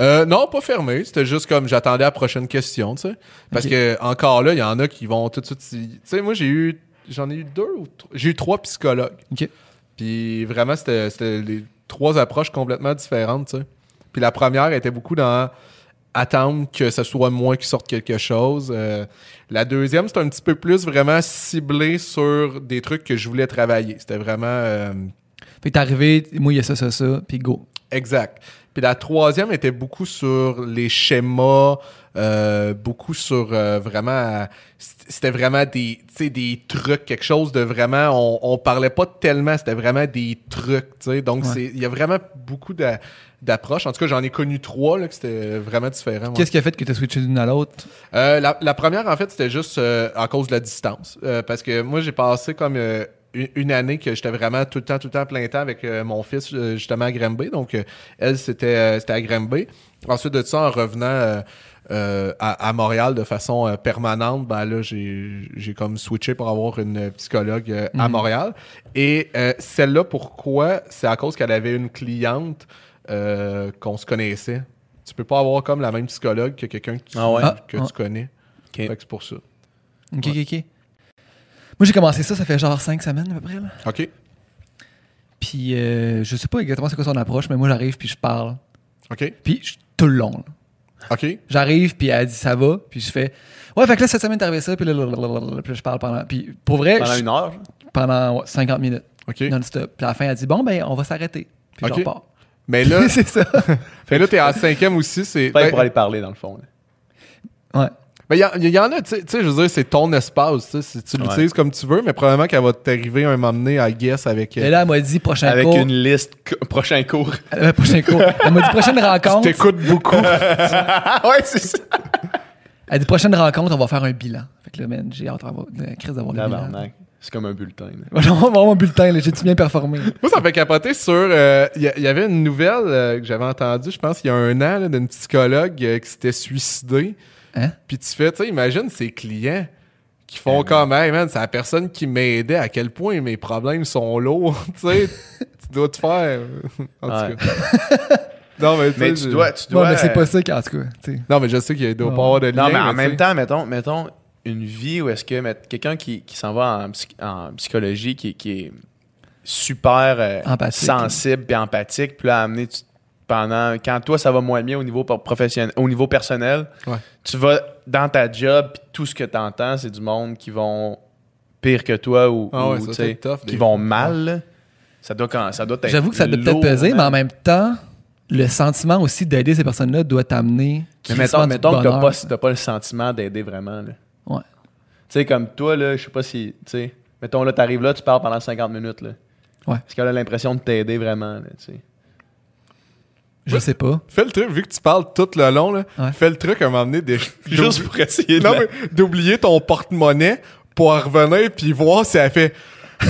Euh, non, pas fermé. C'était juste comme j'attendais la prochaine question, tu sais. Parce que encore là, il y en a qui vont tout de suite. Tu sais, moi, j'ai eu. J'en ai eu deux ou trois. J'ai eu trois psychologues. Ok. Puis vraiment, c'était c'était les trois approches complètement différentes, tu sais. Puis la première était beaucoup dans attendre que ce soit moi qui sorte quelque chose. Euh, la deuxième, c'était un petit peu plus vraiment ciblé sur des trucs que je voulais travailler. C'était vraiment. euh, que t'es arrivé, moi il y a ça, ça, ça, puis go. Exact. Puis la troisième était beaucoup sur les schémas, euh, beaucoup sur euh, vraiment. C'était vraiment des, des trucs, quelque chose de vraiment. On, on parlait pas tellement, c'était vraiment des trucs, tu sais. Donc, Ouais. c'est il y a vraiment beaucoup d'a- d'approches. En tout cas, j'en ai connu trois, là, que c'était vraiment différent. Qu'est-ce qui a fait que t'as switché d'une à l'autre? Euh, la, la première, en fait, c'était juste euh, à cause de la distance. Euh, parce que moi, j'ai passé comme euh, une, année que j'étais vraiment tout le temps, tout le temps plein temps avec euh, mon fils, euh, justement, à Granby. Donc, elle, c'était euh, c'était à Granby. Ensuite de ça, en revenant euh, à, à Montréal de façon euh, permanente, ben là, j'ai j'ai comme switché pour avoir une psychologue euh, à Mhm. Montréal. Et euh, celle-là, pourquoi? C'est à cause qu'elle avait une cliente euh, qu'on se connaissait. Tu peux pas avoir comme la même psychologue que quelqu'un que tu, Ah ouais? Que ah. tu connais. Fait que c'est pour ça. Ok, ok, ok. Moi j'ai commencé ça, ça fait genre cinq semaines à peu près. Là. OK. Puis euh, je sais pas exactement c'est quoi son approche, mais moi j'arrive puis je parle. OK. Puis je- tout le long. là. OK. J'arrive puis elle dit ça va, puis je fais ouais fait que là cette semaine t'es arrivé ça puis là, puis là, je parle pendant puis pour vrai Pendant je- une heure? pendant ouais, 50 minutes OK. non-stop. Puis à la fin elle dit bon ben on va s'arrêter. Puis Ok. je repars. Mais là, c'est ça. fait là, t'es en cinquième aussi. C'est. Pas Ben, pour aller parler, dans le fond. là. Ouais. ben, y, en- y en a, tu sais- tu je veux dire, c'est ton espace. tu sais, Si tu Ouais. l'utilises comme tu veux, mais probablement qu'elle va t'arriver un moment donné à guess avec. Et là elle m'a dit prochain Avec cours. une liste, prochain cours. Euh, prochain cours. Elle m'a dit prochaine tu rencontre. t'écoutes beaucoup. ouais, c'est ça. Elle dit prochaine rencontre, on va faire un bilan. Fait que là, man, j'ai hâte d'avoir le bilan. C'est comme un bulletin. là. On va avoir mon bulletin, là. J'ai-tu bien performé? Moi, ça me fait capoter sur. euh, Il y, avait une nouvelle euh, que j'avais entendue, je pense, il y a un an, d'une psychologue euh, qui s'était suicidée. Hein? Puis tu fais, tu sais, imagine ses clients qui font comme, hey man, c'est la personne qui m'aidait, à quel point mes problèmes sont lourds. tu sais, tu dois te faire. en tout Ouais. cas. non, mais, Mais sais, tu dois. Tu Ouais, dois mais c'est pas ça qu'en tout cas. Non, mais je sais qu'il doit Ouais. pas avoir de lien. Non, mais en même temps, mettons, mettons une vie où est-ce que quelqu'un qui, qui s'en va en, psy- en psychologie, qui, qui est super euh, sensible et empathique, puis là, amener tu- pendant quand toi ça va moins bien au niveau professionnel, au niveau personnel, Ouais. tu vas dans ta job, puis tout ce que tu entends, c'est du monde qui vont pire que toi ou, Ah ouais, ou, ça tough, qui vont mal. Ça doit, quand- ça doit être J'avoue que ça doit peut-être peser, mais man. en même temps, le sentiment aussi d'aider ces personnes-là doit t'amener. Mais mettons, mettons que t'as pas, pas le sentiment d'aider vraiment. Là. Ouais. Tu sais, comme toi, là, je sais pas si. Tu sais, mettons là, t'arrives là, tu parles pendant 50 minutes. Là. Ouais. Est-ce qu'elle a l'impression de t'aider vraiment? Là, tu sais? Je sais pas. Fais le truc, vu que tu parles tout le long, là, Ouais. fais le truc à un moment donné de- Juste pour essayer de. Non, mais d'oublier ton porte-monnaie pour en revenir puis voir si elle fait.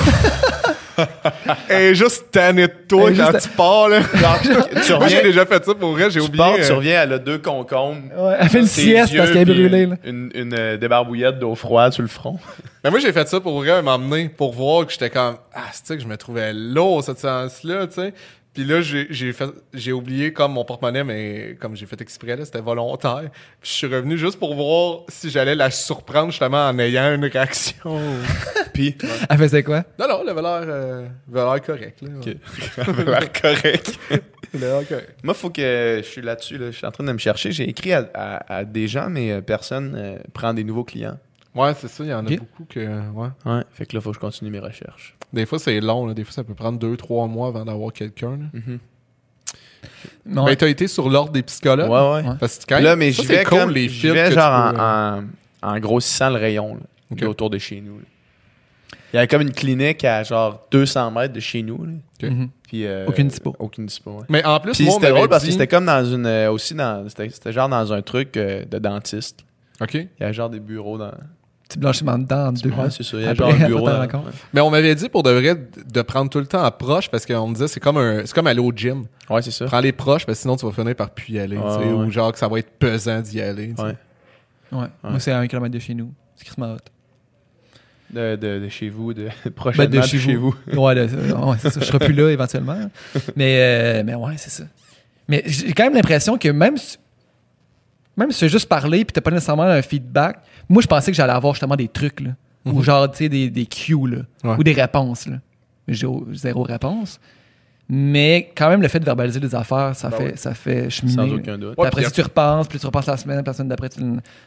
Est juste tannée de toi est quand juste- tu pars, là. tu Moi, j'ai reviens, déjà fait ça pour vrai, j'ai oublié. pars, tu euh, reviens, elle a deux concombres. Ouais, elle fait une sieste parce qu'elle est brûlée. Là. Une, une, euh, débarbouillette d'eau froide sur le front. Mais moi, j'ai fait ça pour vrai, m'emmener, pour voir que j'étais comme, ah, c'est que je me trouvais lourd, cette séance-là, tu sais. Puis là, j'ai j'ai fait, j'ai oublié comme mon porte-monnaie, mais comme j'ai fait exprès, là, c'était volontaire. Puis je suis revenu juste pour voir si j'allais la surprendre justement en ayant une réaction. Puis, Elle faisait quoi? non, non, avait l'air, euh, elle avait l'air correct, là. Ok. elle a l'air correct. Elle avait l'air correct. Moi, faut que je suis là-dessus. Là. Je suis en train de me chercher. J'ai écrit à, à- à des gens, mais euh, personne euh, prend des nouveaux clients. Ouais, c'est ça, il y en a beaucoup que, ouais. Ouais. Fait que là, faut que je continue mes recherches. Des fois, c'est long, là. Des fois, ça peut prendre deux, trois mois avant d'avoir quelqu'un, là. Mhm. Non, Ben, t'as été sur l'ordre des psychologues? Ouais, ouais. Ouais. Parce que quand Là, mais je vais cool, comme, les vais tu genre peux, euh, en, en, en grossissant le rayon là, Ok. qui est autour de chez nous. là. Il y avait comme une clinique à genre 200 mètres de chez nous. là. Ok. Mhm. Puis, euh, Aucune dispo. Aucune dispo, ouais. Mais en plus, Puis c'était drôle parce que c'était comme dans une. euh, aussi dans. C'était c'était genre dans un truc euh, de dentiste. OK. Il y avait genre des bureaux dans. Petit blanchiment dedans en deux. Ouais, c'est ça. Il y Après- genre un bureau rencontre. Mais on m'avait dit pour de vrai de de prendre tout le temps approche parce qu'on me disait c'est comme un c'est comme aller au gym. Ouais, c'est ça. Prends les proches parce que sinon tu vas finir par plus y aller, tu sais, Ouais, ouais. ou genre que ça va être pesant d'y aller. tu. Ouais. Ouais. Moi, c'est à un kilomètre de chez nous. C'est Christmas hot. De, de, de chez vous, de Ben, prochainement de de chez chez vous. vous. Ouais, de- ouais, c'est ça. Je serai plus là éventuellement. Mais, euh, mais ouais, c'est ça. Mais j'ai quand même l'impression que même si, même si tu as juste parlé puis t'as pas nécessairement un feedback, moi je pensais que j'allais avoir justement des trucs là. Ou genre, tu sais, des, des cues là. Ouais. Ou des réponses là. J'ai zéro réponse. Mais quand même, le fait de verbaliser les affaires, ça, Ben fait, oui. ça fait cheminer. Sans aucun doute. Ouais, après, si tu repenses, puis tu repenses la semaine, la personne d'après, tu...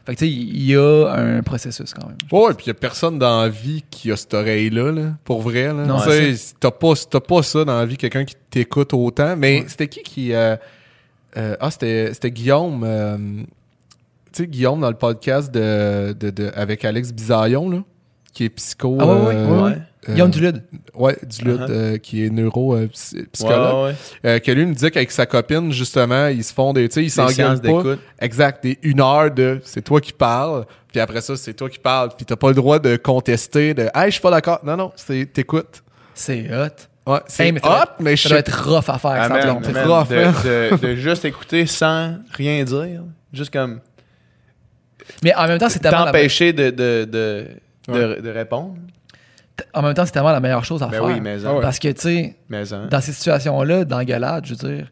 Fait que tu sais, il y a un processus quand même. Ouais, puis y a personne dans la vie qui a cette oreille-là, là, pour vrai. Là. Non, Tu sais, t'as pas, t'as pas ça dans la vie, quelqu'un qui t'écoute autant. Mais Ouais. c'était qui qui. euh, euh, ah, c'était, c'était Guillaume. euh, tu sais, Guillaume dans le podcast de, de, de- avec Alex Bisaillon, là, qui est psycho. Ah ouais, ouais, euh, ouais, ouais. euh, Guillaume Dulude. Ouais, Dulude, Uh-huh. euh, qui est neuro-psychologue. Ouais, ouais. Euh, que lui me disait qu'avec sa copine, justement, ils se font des. Tu sais, ils séances pas. Exact. Des une heure de c'est toi qui parles, puis après ça, c'est toi qui parles, puis t'as pas le droit de contester, de Hey, je suis pas d'accord. Non, non, c'est t'écoutes. C'est hot. Ouais, c'est Hey, mais hot, mais je Ça doit être rough à faire, Ah, ça man, man, rough, hein. de juste écouter sans rien dire. Juste comme Mais en même temps, c'est tellement, la... t'empêcher de, de, de, de, Ouais. de répondre. en même temps, c'est tellement la meilleure chose à Ben faire. oui, mais Ah ouais. Parce que, tu sais, hein. dans ces situations-là, d'engueulade, je veux dire,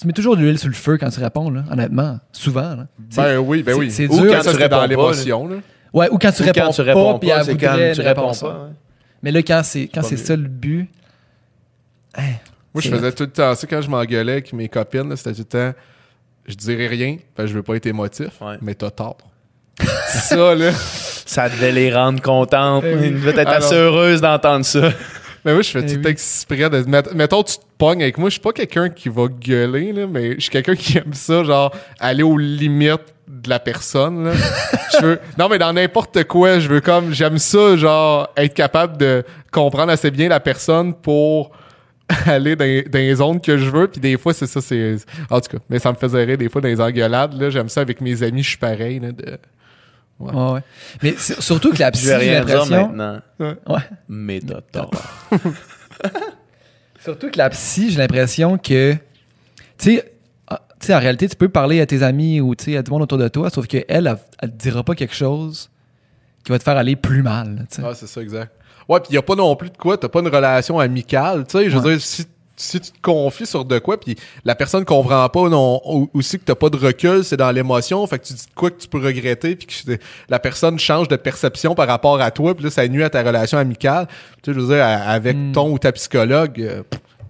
tu mets toujours de l'huile sur le feu quand tu réponds, là, honnêtement. Souvent. Là. Ben oui, ben oui. c'est Ou dur. quand tu dans réponds pas, l'émotion, là. Ouais, ou quand tu Ou réponds quand tu réponds pas, puis c'est quand tu réponds pas. ouais. Mais là, quand c'est quand ça le but, hein, Moi, je faisais tout le temps ça quand je m'engueulais avec mes copines, là, c'était tout le temps je dirais rien, parce que je veux pas être émotif, Ouais. mais t'as tort. ça, là. Ça devait les rendre contentes. Eh oui. Ils devaient être Alors- assez heureuses d'entendre ça. Mais moi, je fais Eh tout oui. exprès de. mett- Mettons, tu te pognes avec moi. Je suis pas quelqu'un qui va gueuler, là, mais je suis quelqu'un qui aime ça, genre, aller aux limites de la personne, là. je veux. Non, mais dans n'importe quoi, je veux comme. J'aime ça, genre, être capable de comprendre assez bien la personne pour aller dans, dans les zones que je veux. Puis des fois, c'est ça, c'est. En tout cas, mais ça me faisait rire des fois dans les engueulades, là. J'aime ça avec mes amis, je suis pareil, là. De... ouais, ouais. Mais surtout que la psy, j'ai l'impression. maintenant. Ouais. Mais. Surtout que la psy, j'ai l'impression que, tu sais, ah, tu sais, en réalité, tu peux parler à tes amis ou tu sais, à tout le monde autour de toi, sauf qu'elle, elle, elle te dira pas quelque chose qui va te faire aller plus mal. tu sais. Ouais, c'est ça, exact. Ouais, puis il a pas non plus de quoi, t'as pas une relation amicale, tu sais, je veux Ouais. dire, si, si tu te confies sur de quoi, puis la personne comprend pas non, ou- aussi que t'as pas de recul, c'est dans l'émotion, fait que tu dis de quoi que tu peux regretter, puis que la personne change de perception par rapport à toi, puis là, ça nuit à ta relation amicale. Tu sais, je veux dire, avec Mm. ton ou ta psychologue, euh,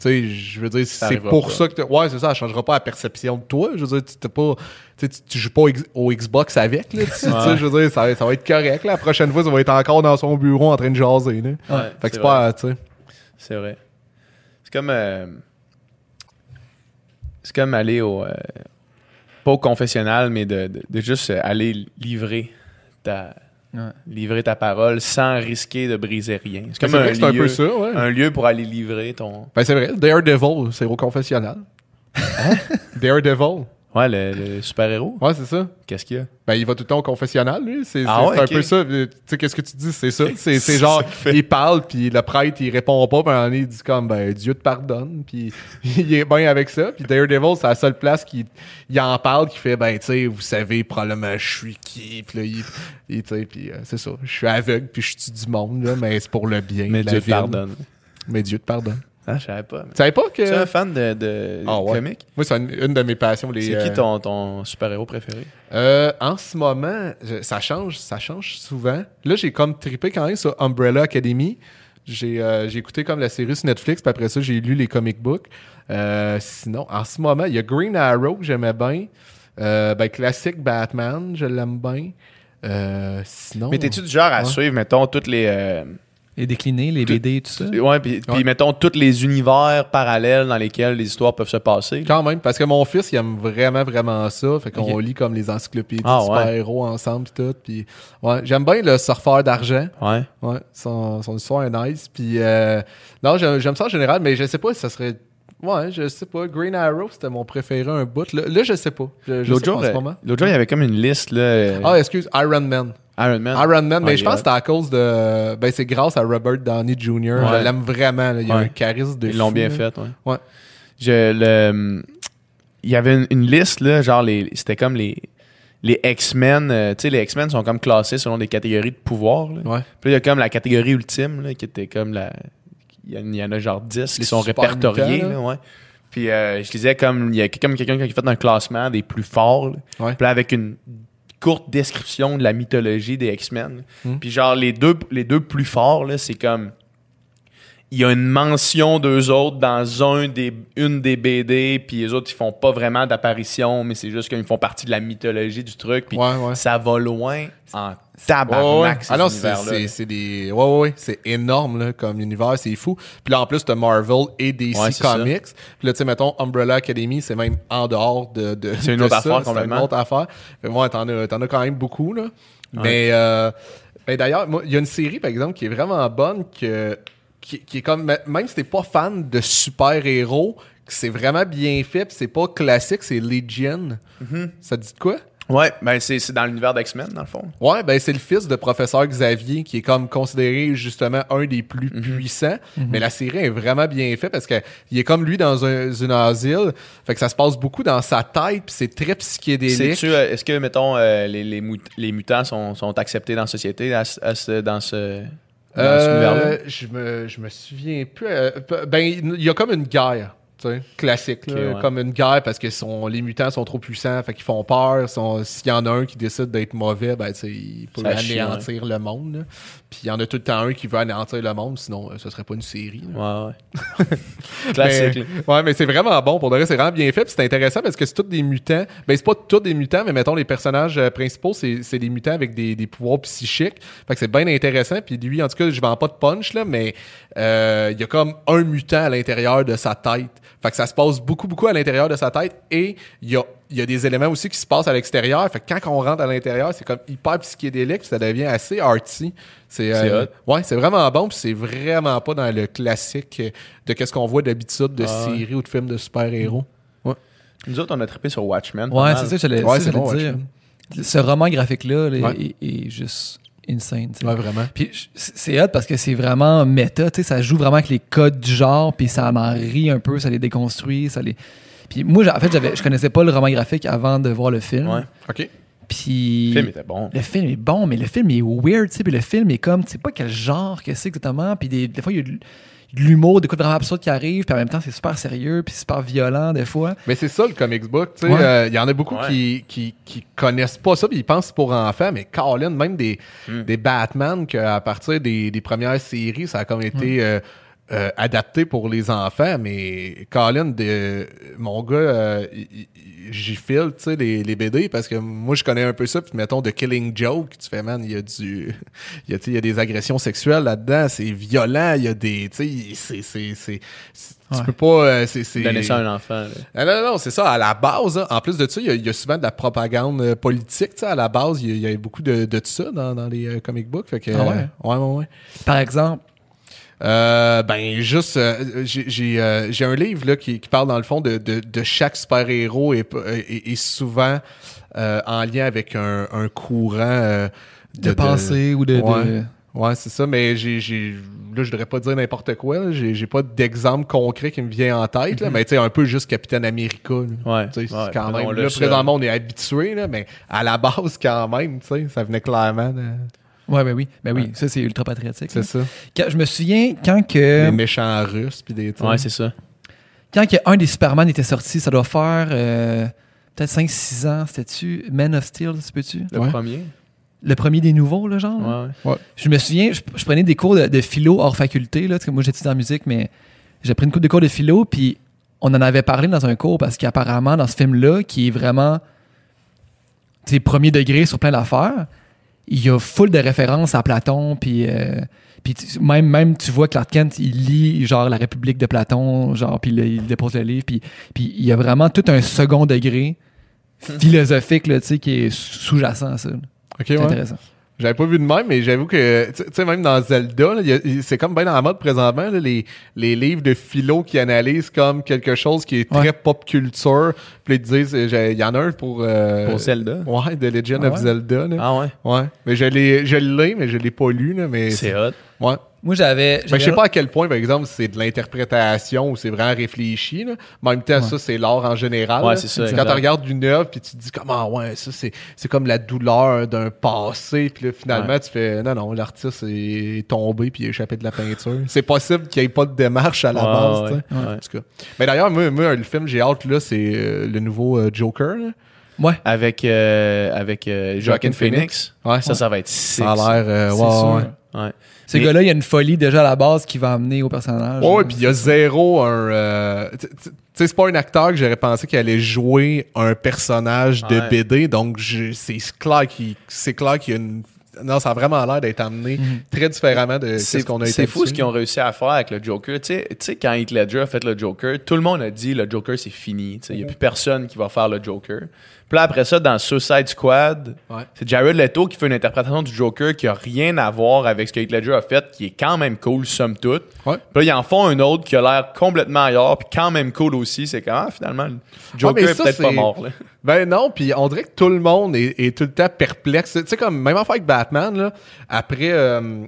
sais, je veux dire, c'est pour pas. ça que ouais, c'est ça, ça changera pas la perception de toi, je veux dire, tu pas, tu tu- joues pas au Xbox avec, là, tu Ouais. je veux dire, ça, ça va être correct, là, la prochaine fois, ça va être encore dans son bureau en train de jaser, là. Ouais, Fait que c'est pas, tu sais. C'est vrai. C'est comme. euh, c'est comme aller au. euh, pas au confessionnal, mais de, de- de juste aller livrer ta. Ouais. Livrer ta parole sans risquer de briser rien. C'est C'est comme un, vrai c'est un lieu, peu ça, ouais. un lieu pour aller livrer ton. Ben, c'est vrai. Daredevil, c'est au confessionnal. Daredevil. Ouais, le, le super-héros. Ouais, c'est ça. Qu'est-ce qu'il y a? Ben, il va tout le temps au confessionnal, lui. C'est Ah ouais, un peu ça. Tu sais, qu'est-ce que tu dis? C'est ça. C'est genre, ça il parle, puis le prêtre, il répond pas, puis donné, il dit comme, ben, Dieu te pardonne, puis il est bien avec ça. Puis Daredevil, c'est la seule place qui il en parle, qui fait, ben, tu sais, vous savez probablement je suis qui, puis là, il, il tu sais, puis euh, c'est ça. Je suis aveugle, puis je tue du monde, là, mais c'est pour le bien Mais Dieu te pardonne. Mais Dieu te pardonne. Ah, je savais pas. Tu savais pas que... Tu es un fan de, de Ah ouais. comics? Moi, c'est une, une de mes passions. les, C'est euh, qui ton, ton super-héros préféré? Euh, en ce moment, je- ça change, ça change souvent. Là, j'ai comme trippé quand même sur Umbrella Academy. J'ai euh, j'ai écouté comme la série sur Netflix, puis après ça, j'ai lu les comic books. Euh, sinon, en ce moment, il y a Green Arrow que j'aimais bien. Euh, ben, classique Batman, je l'aime bien. Euh, sinon. Mais t'es-tu du genre à Ouais. suivre, mettons, toutes les. Les déclinés, les Tout- BD, tout ça? ouais, puis, Ouais. mettons, tous les univers parallèles dans lesquels les histoires peuvent se passer. Quand même, parce que mon fils, il aime vraiment, vraiment ça. Fait qu'on lit comme les encyclopédies Ah, ouais. super-héros ensemble pis tout. Puis, ouais, j'aime bien le surfeur d'argent. Ouais. Ouais, son, son histoire est nice. Puis, euh, non, j'aime ça en général, mais je sais pas si ça serait. Ouais, je sais pas. Green Arrow, c'était mon préféré un bout. Là, là, je sais pas. L'autre sais pas jour, en ce moment. l'autre jour, il y avait comme une liste, là. Ah, excuse, Iron Man. Iron Man. Iron Man, mais je pense que c'était à cause de. Ben, c'est grâce à Robert Downey Jr. Ouais. Je l'aime vraiment. là. Il y a Ouais. un charisme de Ils l'ont bien là. fait, ouais. Ouais. Je, le, il y avait une, une liste, là, genre, les, c'était comme les, les X-Men. euh, tu sais, les X-Men sont comme classés selon des catégories de pouvoir. Là. Ouais. Puis il y a comme la catégorie ultime, là, qui était comme la. Il y, en- a genre 10 qui sont répertoriés, là. là, ouais. Puis euh, je disais comme. Il y a comme quelqu'un qui a fait un classement des plus forts. là. Ouais. Puis là, avec une courte description de la mythologie des X-Men. Hmm. Puis genre, les deux, les deux plus forts, là, c'est comme. Il y a une mention d'eux autres dans un des, une des BD, puis les autres, ils font pas vraiment d'apparition, mais c'est juste qu'ils font partie de la mythologie du truc, puis Ouais, ouais. ça va loin en Ouais, ouais. tabarnak, ces Ah c'est, c'est, c'est des. Ouais, ouais, ouais. C'est énorme, là, comme univers, c'est fou. Puis là, en plus, t'as Marvel et DC Ouais, c'est. Comics. Puis là, tu sais, mettons, Umbrella Academy, c'est même en dehors de. de C'est une autre ça. affaire C'est complètement. une autre affaire. Mais ouais, t'en as, t'en as quand même beaucoup, là. Mais, euh, ben, d'ailleurs, moi, il y a une série, par exemple, qui est vraiment bonne, que, qui, qui est comme. Même si t'es pas fan de super-héros, que c'est vraiment bien fait, c'est pas classique, c'est Legion. Mm-hmm. Ça te dit de quoi? Ouais, ben c'est dans l'univers d'X-Men, dans le fond. Ouais, ben c'est le fils de professeur Xavier qui est comme considéré justement un des plus Mhm. puissants. Mais la série est vraiment bien faite parce que il est comme lui dans un, un asile. Fait que ça se passe beaucoup dans sa tête puis c'est très psychédélique. Euh, Est-ce que, mettons, euh, les, les, mut- les mutants sont, sont acceptés dans la société, à ce- à ce- dans ce, Euh, je me je me souviens plus. euh, ben il y a comme une guerre. Classique, là, Ok, ouais. comme une guerre parce que les mutants sont trop puissants, fait qu'ils font peur. S'il y en a un qui décide d'être mauvais, ben il peut anéantir le monde. là. Puis il y en a tout le temps un qui veut anéantir le monde, sinon euh, ce serait pas une série. là. Ouais, ouais. Classique. Mais, ouais, mais c'est vraiment bon. Pour de vrai, c'est vraiment bien fait. C'est intéressant parce que c'est tous des mutants. Ben, c'est pas tous des mutants, mais mettons, les personnages euh, principaux, c'est c'est des mutants avec des, des pouvoirs psychiques. Fait que c'est bien intéressant. Puis lui, en tout cas, je vends pas de punch, là, mais euh, il y a comme un mutant à l'intérieur de sa tête. Fait que ça se passe beaucoup, beaucoup à l'intérieur de sa tête. Et il y a, il y a des éléments aussi qui se passent à l'extérieur. Fait que quand on rentre à l'intérieur, c'est comme hyper psychédélique. ça devient assez artsy. C'est euh, ouais, c'est vraiment bon. Puis c'est vraiment pas dans le classique de qu'est-ce qu'on voit d'habitude de Ah ouais. séries ou de films de super-héros. Nous autres, on a trippé sur Watchmen. Ouais, c'est ça, Ouais, c'est j'allais bon, dire. Ce roman graphique-là là, Ouais. est, est juste insane. Ouais, vraiment. Puis c'est hot parce que c'est vraiment méta, tu sais, ça joue vraiment avec les codes du genre, puis ça en rit un peu, ça les déconstruit, ça les... Puis moi, en fait, j'avais, je connaissais pas le roman graphique avant de voir le film. Ouais. OK. Puis... Le film était bon. Le film est bon, mais le film est weird, tu sais, puis le film est comme, tu sais pas quel genre que c'est exactement, puis des, des fois, il y a l'humour, des coups de vraiment absurdes qui arrivent, puis en même temps, c'est super sérieux, puis super violent des fois. Mais c'est ça le comics book. tu sais, Ouais. euh, Il y en a beaucoup Ouais. qui, qui, qui connaissent pas ça, puis ils pensent pour enfants, mais Colin, même des, Hmm. des Batman, qu'à partir des, des premières séries, ça a comme été euh, euh, adapté pour les enfants, mais Colin, de, mon gars, euh, j'y file, tu sais, les, les BD, parce que moi, je connais un peu ça, puis mettons, de Killing Joke, tu fais, man, il y a du... Il y a, tu sais, il y a des agressions sexuelles là-dedans, c'est violent, il y a des... Tu sais, c'est... c'est- c'est- c'est- Tu Ouais. peux pas... euh, c'est c'est- Donner ça à un enfant. là. ah non, non, non, c'est ça. À la base, hein, en plus de ça, il y, a- il y a souvent de la propagande euh, politique. tu sais, À la base, il y, a- il y a beaucoup de, de ça dans, dans les euh, comic books. Fait que, Ah ouais? euh, ouais, ouais, ouais. Par exemple, Euh, ben juste euh, j'ai j'ai euh, j'ai un livre là qui, qui parle dans le fond de de, de chaque super héros et, et, et souvent en lien avec un, un courant euh, De, pensée ou de. Ouais. de- Ouais, c'est ça, mais j'ai, j'ai, là, je devrais pas dire n'importe quoi. J'ai, j'ai pas d'exemple concret qui me vient en tête, là, mais tu sais, un peu juste Capitaine America, là. Mhm. Ouais. Tu sais, c'est Ouais, quand même, là, présentement, on est habitué, là, mais à la base, quand même, tu sais, ça venait clairement de... Ouais, ben oui. Ben oui, Ouais. ça, c'est ultra patriotique. C'est ça. Quand- je me souviens quand Les que. méchants russes, puis des trucs. Ouais, c'est ça. Quand que un des Superman était sorti, ça doit faire. euh, Peut-être 5-6 ans, c'était-tu Man of Steel, tu peux-tu? Le Ouais. premier. Le premier des nouveaux, là, genre? Ouais, ouais. Je me souviens, je, je prenais des cours de, de philo hors faculté, là, parce que moi j'étais en musique, mais j'ai pris une cours de cours de philo, puis on en avait parlé dans un cours parce qu'apparemment, dans ce film-là, qui est vraiment premier degré sur plein d'affaires, il y a full de références à Platon, puis euh, puis tu- même, même tu vois Clark Kent, il lit genre La République de Platon, genre, puis il dépose le livre, puis puis il y a vraiment tout un second degré philosophique, là, tu sais, qui est sous-jacent à ça. là. Ok, C'est ouais. intéressant. J'avais pas vu de même, mais j'avoue que, tu sais, même dans Zelda, c'est comme bien dans la mode présentement, là, les, les livres de philo qui analysent comme quelque chose qui est très Ouais. pop culture. Puis ils te disent, euh, il y en a un pour... euh, Pour Zelda. Ouais, The Legend Ah of? Zelda. Là. Ah ouais? Ouais. Mais je l'ai, je l'ai, mais je l'ai pas lu, là, mais... C'est hot. Ouais. Moi, j'avais. Ben, je sais pas à quel point, par exemple, c'est de l'interprétation ou c'est vraiment réfléchi. Là. Mais en même temps, Ouais. ça, c'est l'art en général. Ouais, c'est ça, Quand tu regardes une œuvre puis tu te dis comment ouais, ça c'est c'est comme la douleur d'un passé puis là, finalement Ouais. tu fais non non, l'artiste est tombé puis il a échappé de la peinture. c'est possible qu'il n'y ait pas de démarche à la Ouais, base, ouais, tu sais. ouais. En tout cas. Mais d'ailleurs, moi, moi, le film j'ai hâte là, c'est euh, le nouveau euh, Joker. là. Ouais. Avec, euh, avec euh, Joaquin Joaquin Phoenix. Ouais. Ça, ça va être sick. Ça a l'air euh, ouais, sûr. ouais. Ouais. Ce Mais- gars-là, il y a une folie déjà à la base qui va amener au personnage. Ouais, puis il y a zéro un. euh, tu sais, c'est pas un acteur que j'aurais pensé qu'il allait jouer un personnage de Ouais. BD, donc c'est clair qu'il y a une. Non, ça a vraiment l'air d'être amené très différemment de ce qu'on a été c'est fou ce qu'ils ont réussi à faire avec le Joker. Tu sais- tu sais, quand Heath Ledger a fait le Joker, tout le monde a dit le Joker c'est fini. Il n'y a plus personne qui va faire le Joker. Puis là, après ça, dans Suicide Squad, Ouais. c'est Jared Leto qui fait une interprétation du Joker qui a rien à voir avec ce que Heath Ledger a fait, qui est quand même cool, somme toute. Ouais. Puis là, ils en font un autre qui a l'air complètement ailleurs, puis quand même cool aussi. C'est quand, ah, finalement, le Joker mais est peut-être pas mort. Là. Ben non, puis on dirait que tout le monde est, est tout le temps perplexe. Tu sais, comme même affaire avec Batman, là, après. euh,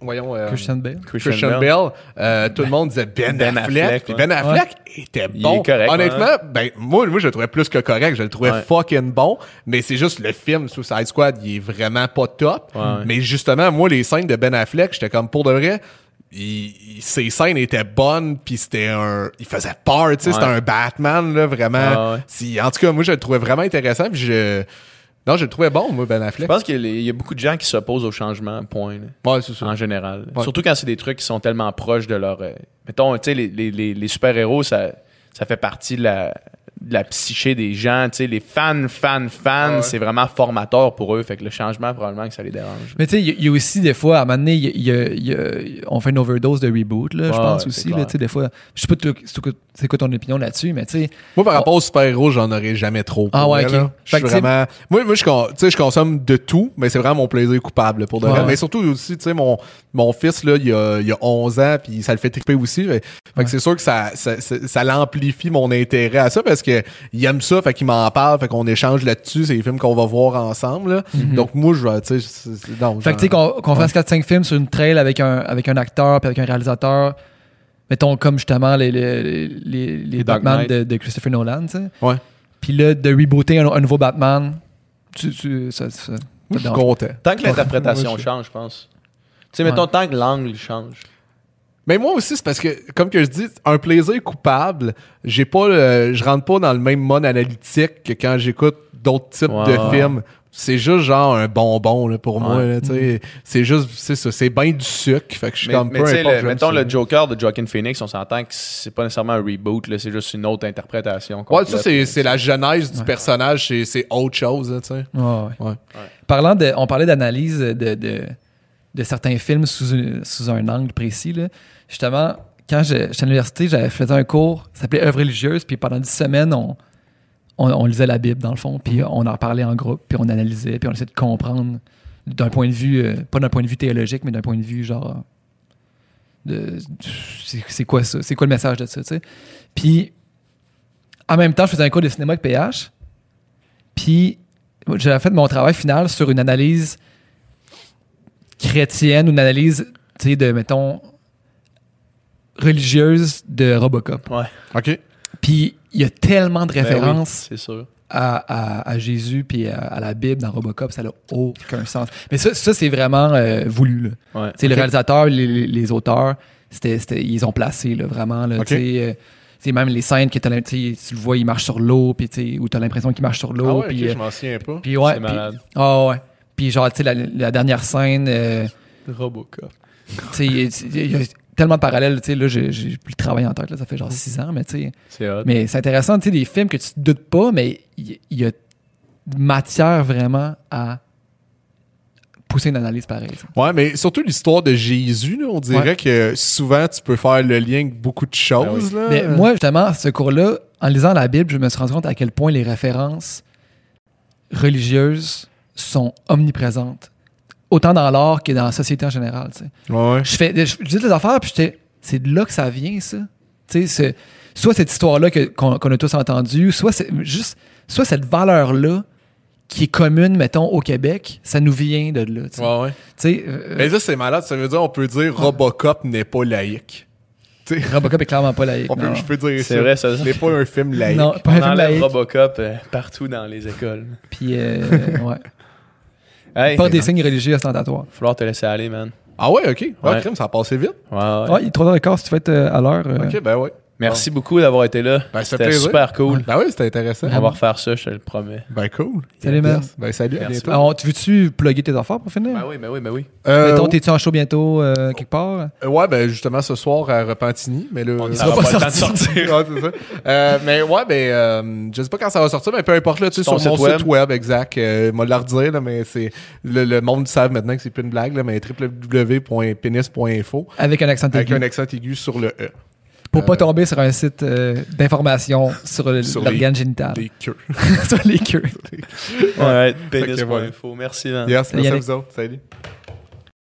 voyons. euh, Christian Bale. Christian Christian Bale. Bale, euh, tout le monde disait Ben, Ben Affleck. Affleck, puis ouais. Ben Affleck était Il bon. est correct, Honnêtement, ouais. ben moi, moi je le trouvais plus que correct. Je le trouvais Ouais. fucking bon. Mais c'est juste le film Suicide Squad, il est vraiment pas top. Mais justement, moi, les scènes de Ben Affleck, j'étais comme pour de vrai. il- il- ses scènes étaient bonnes puis c'était un il faisait peur tu sais Ouais. c'était un Batman là vraiment Ouais, ouais. Si- en tout cas moi je le trouvais vraiment intéressant puis je non je le trouvais bon moi Ben Je Affleck pense qu'il y a- il y a beaucoup de gens qui s'opposent au changement, point. là. ouais c'est ça en général. Ouais. Surtout quand c'est des trucs qui sont tellement proches de leur. euh, mettons, tu sais, les, les, les, les super-héros, ça, ça fait partie de la, de la psyché des gens. Tu sais, les fans, fans, fans, Ouais. c'est vraiment formateur pour eux. Fait que le changement, probablement que ça les dérange. Mais tu sais, il y a- il y, a aussi des fois, à un moment donné, il y a- il y a- il y a- on fait une overdose de reboot, là, je pense ouais, aussi. Là, clair. tu sais, des fois, je sais pas c'est quoi- ton opinion là-dessus, mais tu sais, Moi, par rapport aux super-héros, j'en aurais jamais trop. Ah ouais, vrai, ok. Je suis vraiment. Moi, moi je, con- tu sais, je consomme de tout, mais c'est vraiment mon plaisir coupable pour de Ouais, vrai. ouais. Mais surtout aussi, tu sais, mon, mon fils, là, il a, il a 11 ans, puis ça le fait triper aussi. Fait, fait que c'est sûr que ça, ça, ça, ça l'amplifie mon intérêt à ça parce que il aime ça, fait qu'il m'en parle, fait qu'on échange là-dessus. C'est les films qu'on va voir ensemble. là. Donc, moi, je vais, tu sais, Mhm. Fait que tu sais, qu'on fasse 4-5 films sur une trail avec un, avec un acteur puis avec un réalisateur, mettons comme justement les, les, les, les Les Dark Batman de, de Christopher Nolan, tu sais. Ouais. Puis là, de rebooter un, un nouveau Batman, tu, tu, ça, je suis content. Tant que l'interprétation change, je pense. Tu sais, mettons, Ouais. tant que l'angle change. Mais moi aussi, c'est parce que, comme que je dis, un plaisir coupable, j'ai pas le- je rentre pas dans le même mode analytique que quand j'écoute d'autres types Ouais, de ouais. films. C'est juste genre un bonbon là, pour moi. Ouais. là, tu sais. C'est juste, c'est ça, c'est bien du sucre. Fait que je suis Mais, comme mais peu tu sais, importe, le- j'aime mettons ça. le Joker de Joaquin Phoenix, on s'entend que c'est pas nécessairement un reboot, là, c'est juste une autre interprétation. Ouais, complète. ça, c'est, c'est la genèse du personnage, c'est, c'est autre chose, là, tu sais. Ouais, ouais. Ouais. Parlant de, on parlait d'analyse de, de, de certains films sous, un- sous un angle précis. Là. Justement, quand j'étais à l'université, j'avais fait un cours, ça s'appelait œuvre religieuse, puis pendant dix semaines, on, on, on lisait la Bible, dans le fond, puis on en parlait en groupe, puis on analysait, puis on essayait de comprendre d'un point de vue, euh, pas d'un point de vue théologique, mais d'un point de vue genre de- c'est quoi ça? C'est quoi le message de ça, tu sais? Puis, en même temps, je faisais un cours de cinéma avec PH. Puis, j'avais fait mon travail final sur une analyse chrétienne une analyse, tu sais, de, mettons, religieuse de Robocop. Ouais. OK. Puis, il y a tellement de Ben oui, références c'est sûr. à, à- à Jésus puis à, à la Bible dans Robocop, ça n'a aucun sens. Mais ça, ça c'est vraiment euh, voulu. Là. Ouais. Tu sais, Le réalisateur, les, les- les auteurs, c'était, c'était- ils ont placé là, vraiment. Là, Ok. tu sais, euh, même les scènes que tu le vois, il marche sur l'eau, puis tu sais, ou t'as l'impression qu'il marche sur l'eau. Ah ouais, puis, ok, euh, je m'en souviens pas. puis ouais, C'est puis- malade. ah ouais. Puis genre, tu sais, la, la dernière scène, euh, Robocop. tu sais, il y a- il y a tellement de parallèles. Tu sais, là, j'ai, j'ai plus le travail en tête, là, ça fait genre six ans, mais tu sais. C'est hot. Mais c'est intéressant, tu sais, des films que tu te doutes pas, mais il y, a matière vraiment à pousser une analyse pareille. Ouais, mais surtout l'histoire de Jésus, là, on dirait Ouais. que souvent tu peux faire le lien avec beaucoup de choses. là. Mais moi, justement, ce cours-là, en lisant la Bible, je me suis rendu compte à quel point les références religieuses sont omniprésentes. Autant dans l'art que dans la société en général. Ouais. Je fais, je, je dis des affaires, puis j'étais, c'est de là que ça vient, ça. Tu sais, c'est- soit cette histoire-là que- qu'on a tous entendue, soit c'est juste, soit cette valeur-là qui est commune, mettons, au Québec, ça nous vient de là. Ouais, ouais. Euh, Mais là, c'est malade. Ça veut dire on peut dire Robocop n'est pas laïque. Robocop est clairement pas laïque. on peut, non. je peux dire ça. C'est vrai, ça. n'est pas un film laïque. Non, pas On un film enlève laïque. Robocop euh, partout dans les écoles. Puis, euh, ouais. Hey, Pas des signes religieux ostentatoires. va falloir te laisser aller, man. Ah ouais, ok. Ouais, Ouais. crime, ça a passé vite. Ouais, ouais. Ouais, il est 3h15 si tu veux être euh, à l'heure. euh, Ok, ben ouais. Merci beaucoup d'avoir été là. Ben, C'était super cool. Ben oui, c'était intéressant. On va refaire ça, je te le promets. Ben cool. Salut, man. Yes. Ben salut, à bientôt. Alors, tu veux-tu plugger tes affaires pour finir? Ben oui, ben oui, ben oui. Euh, Mettons, t'es-tu en show bientôt euh, quelque part? euh, ouais, ben justement ce soir à Repentigny, mais là... On euh, n'aura pas pas, le temps de sorti. sortir. Ouais, c'est ça. Euh, mais ouais, ben, euh, je sais pas quand ça va sortir, mais peu importe, là, tu sais, Sur ton mon site site web, exact. Euh, moi, le redire, là, mais c'est, le, le monde savent maintenant que c'est plus une blague, là, mais www.penis.info Avec un accent avec aigu. un accent aigu sur le E. Pour pas Euh, tomber sur un site euh, d'information sur l'organe génital. Des queues. sur les queues. Que voilà. pénis.info. Merci, man. Yes, merci à vous autres. Salut.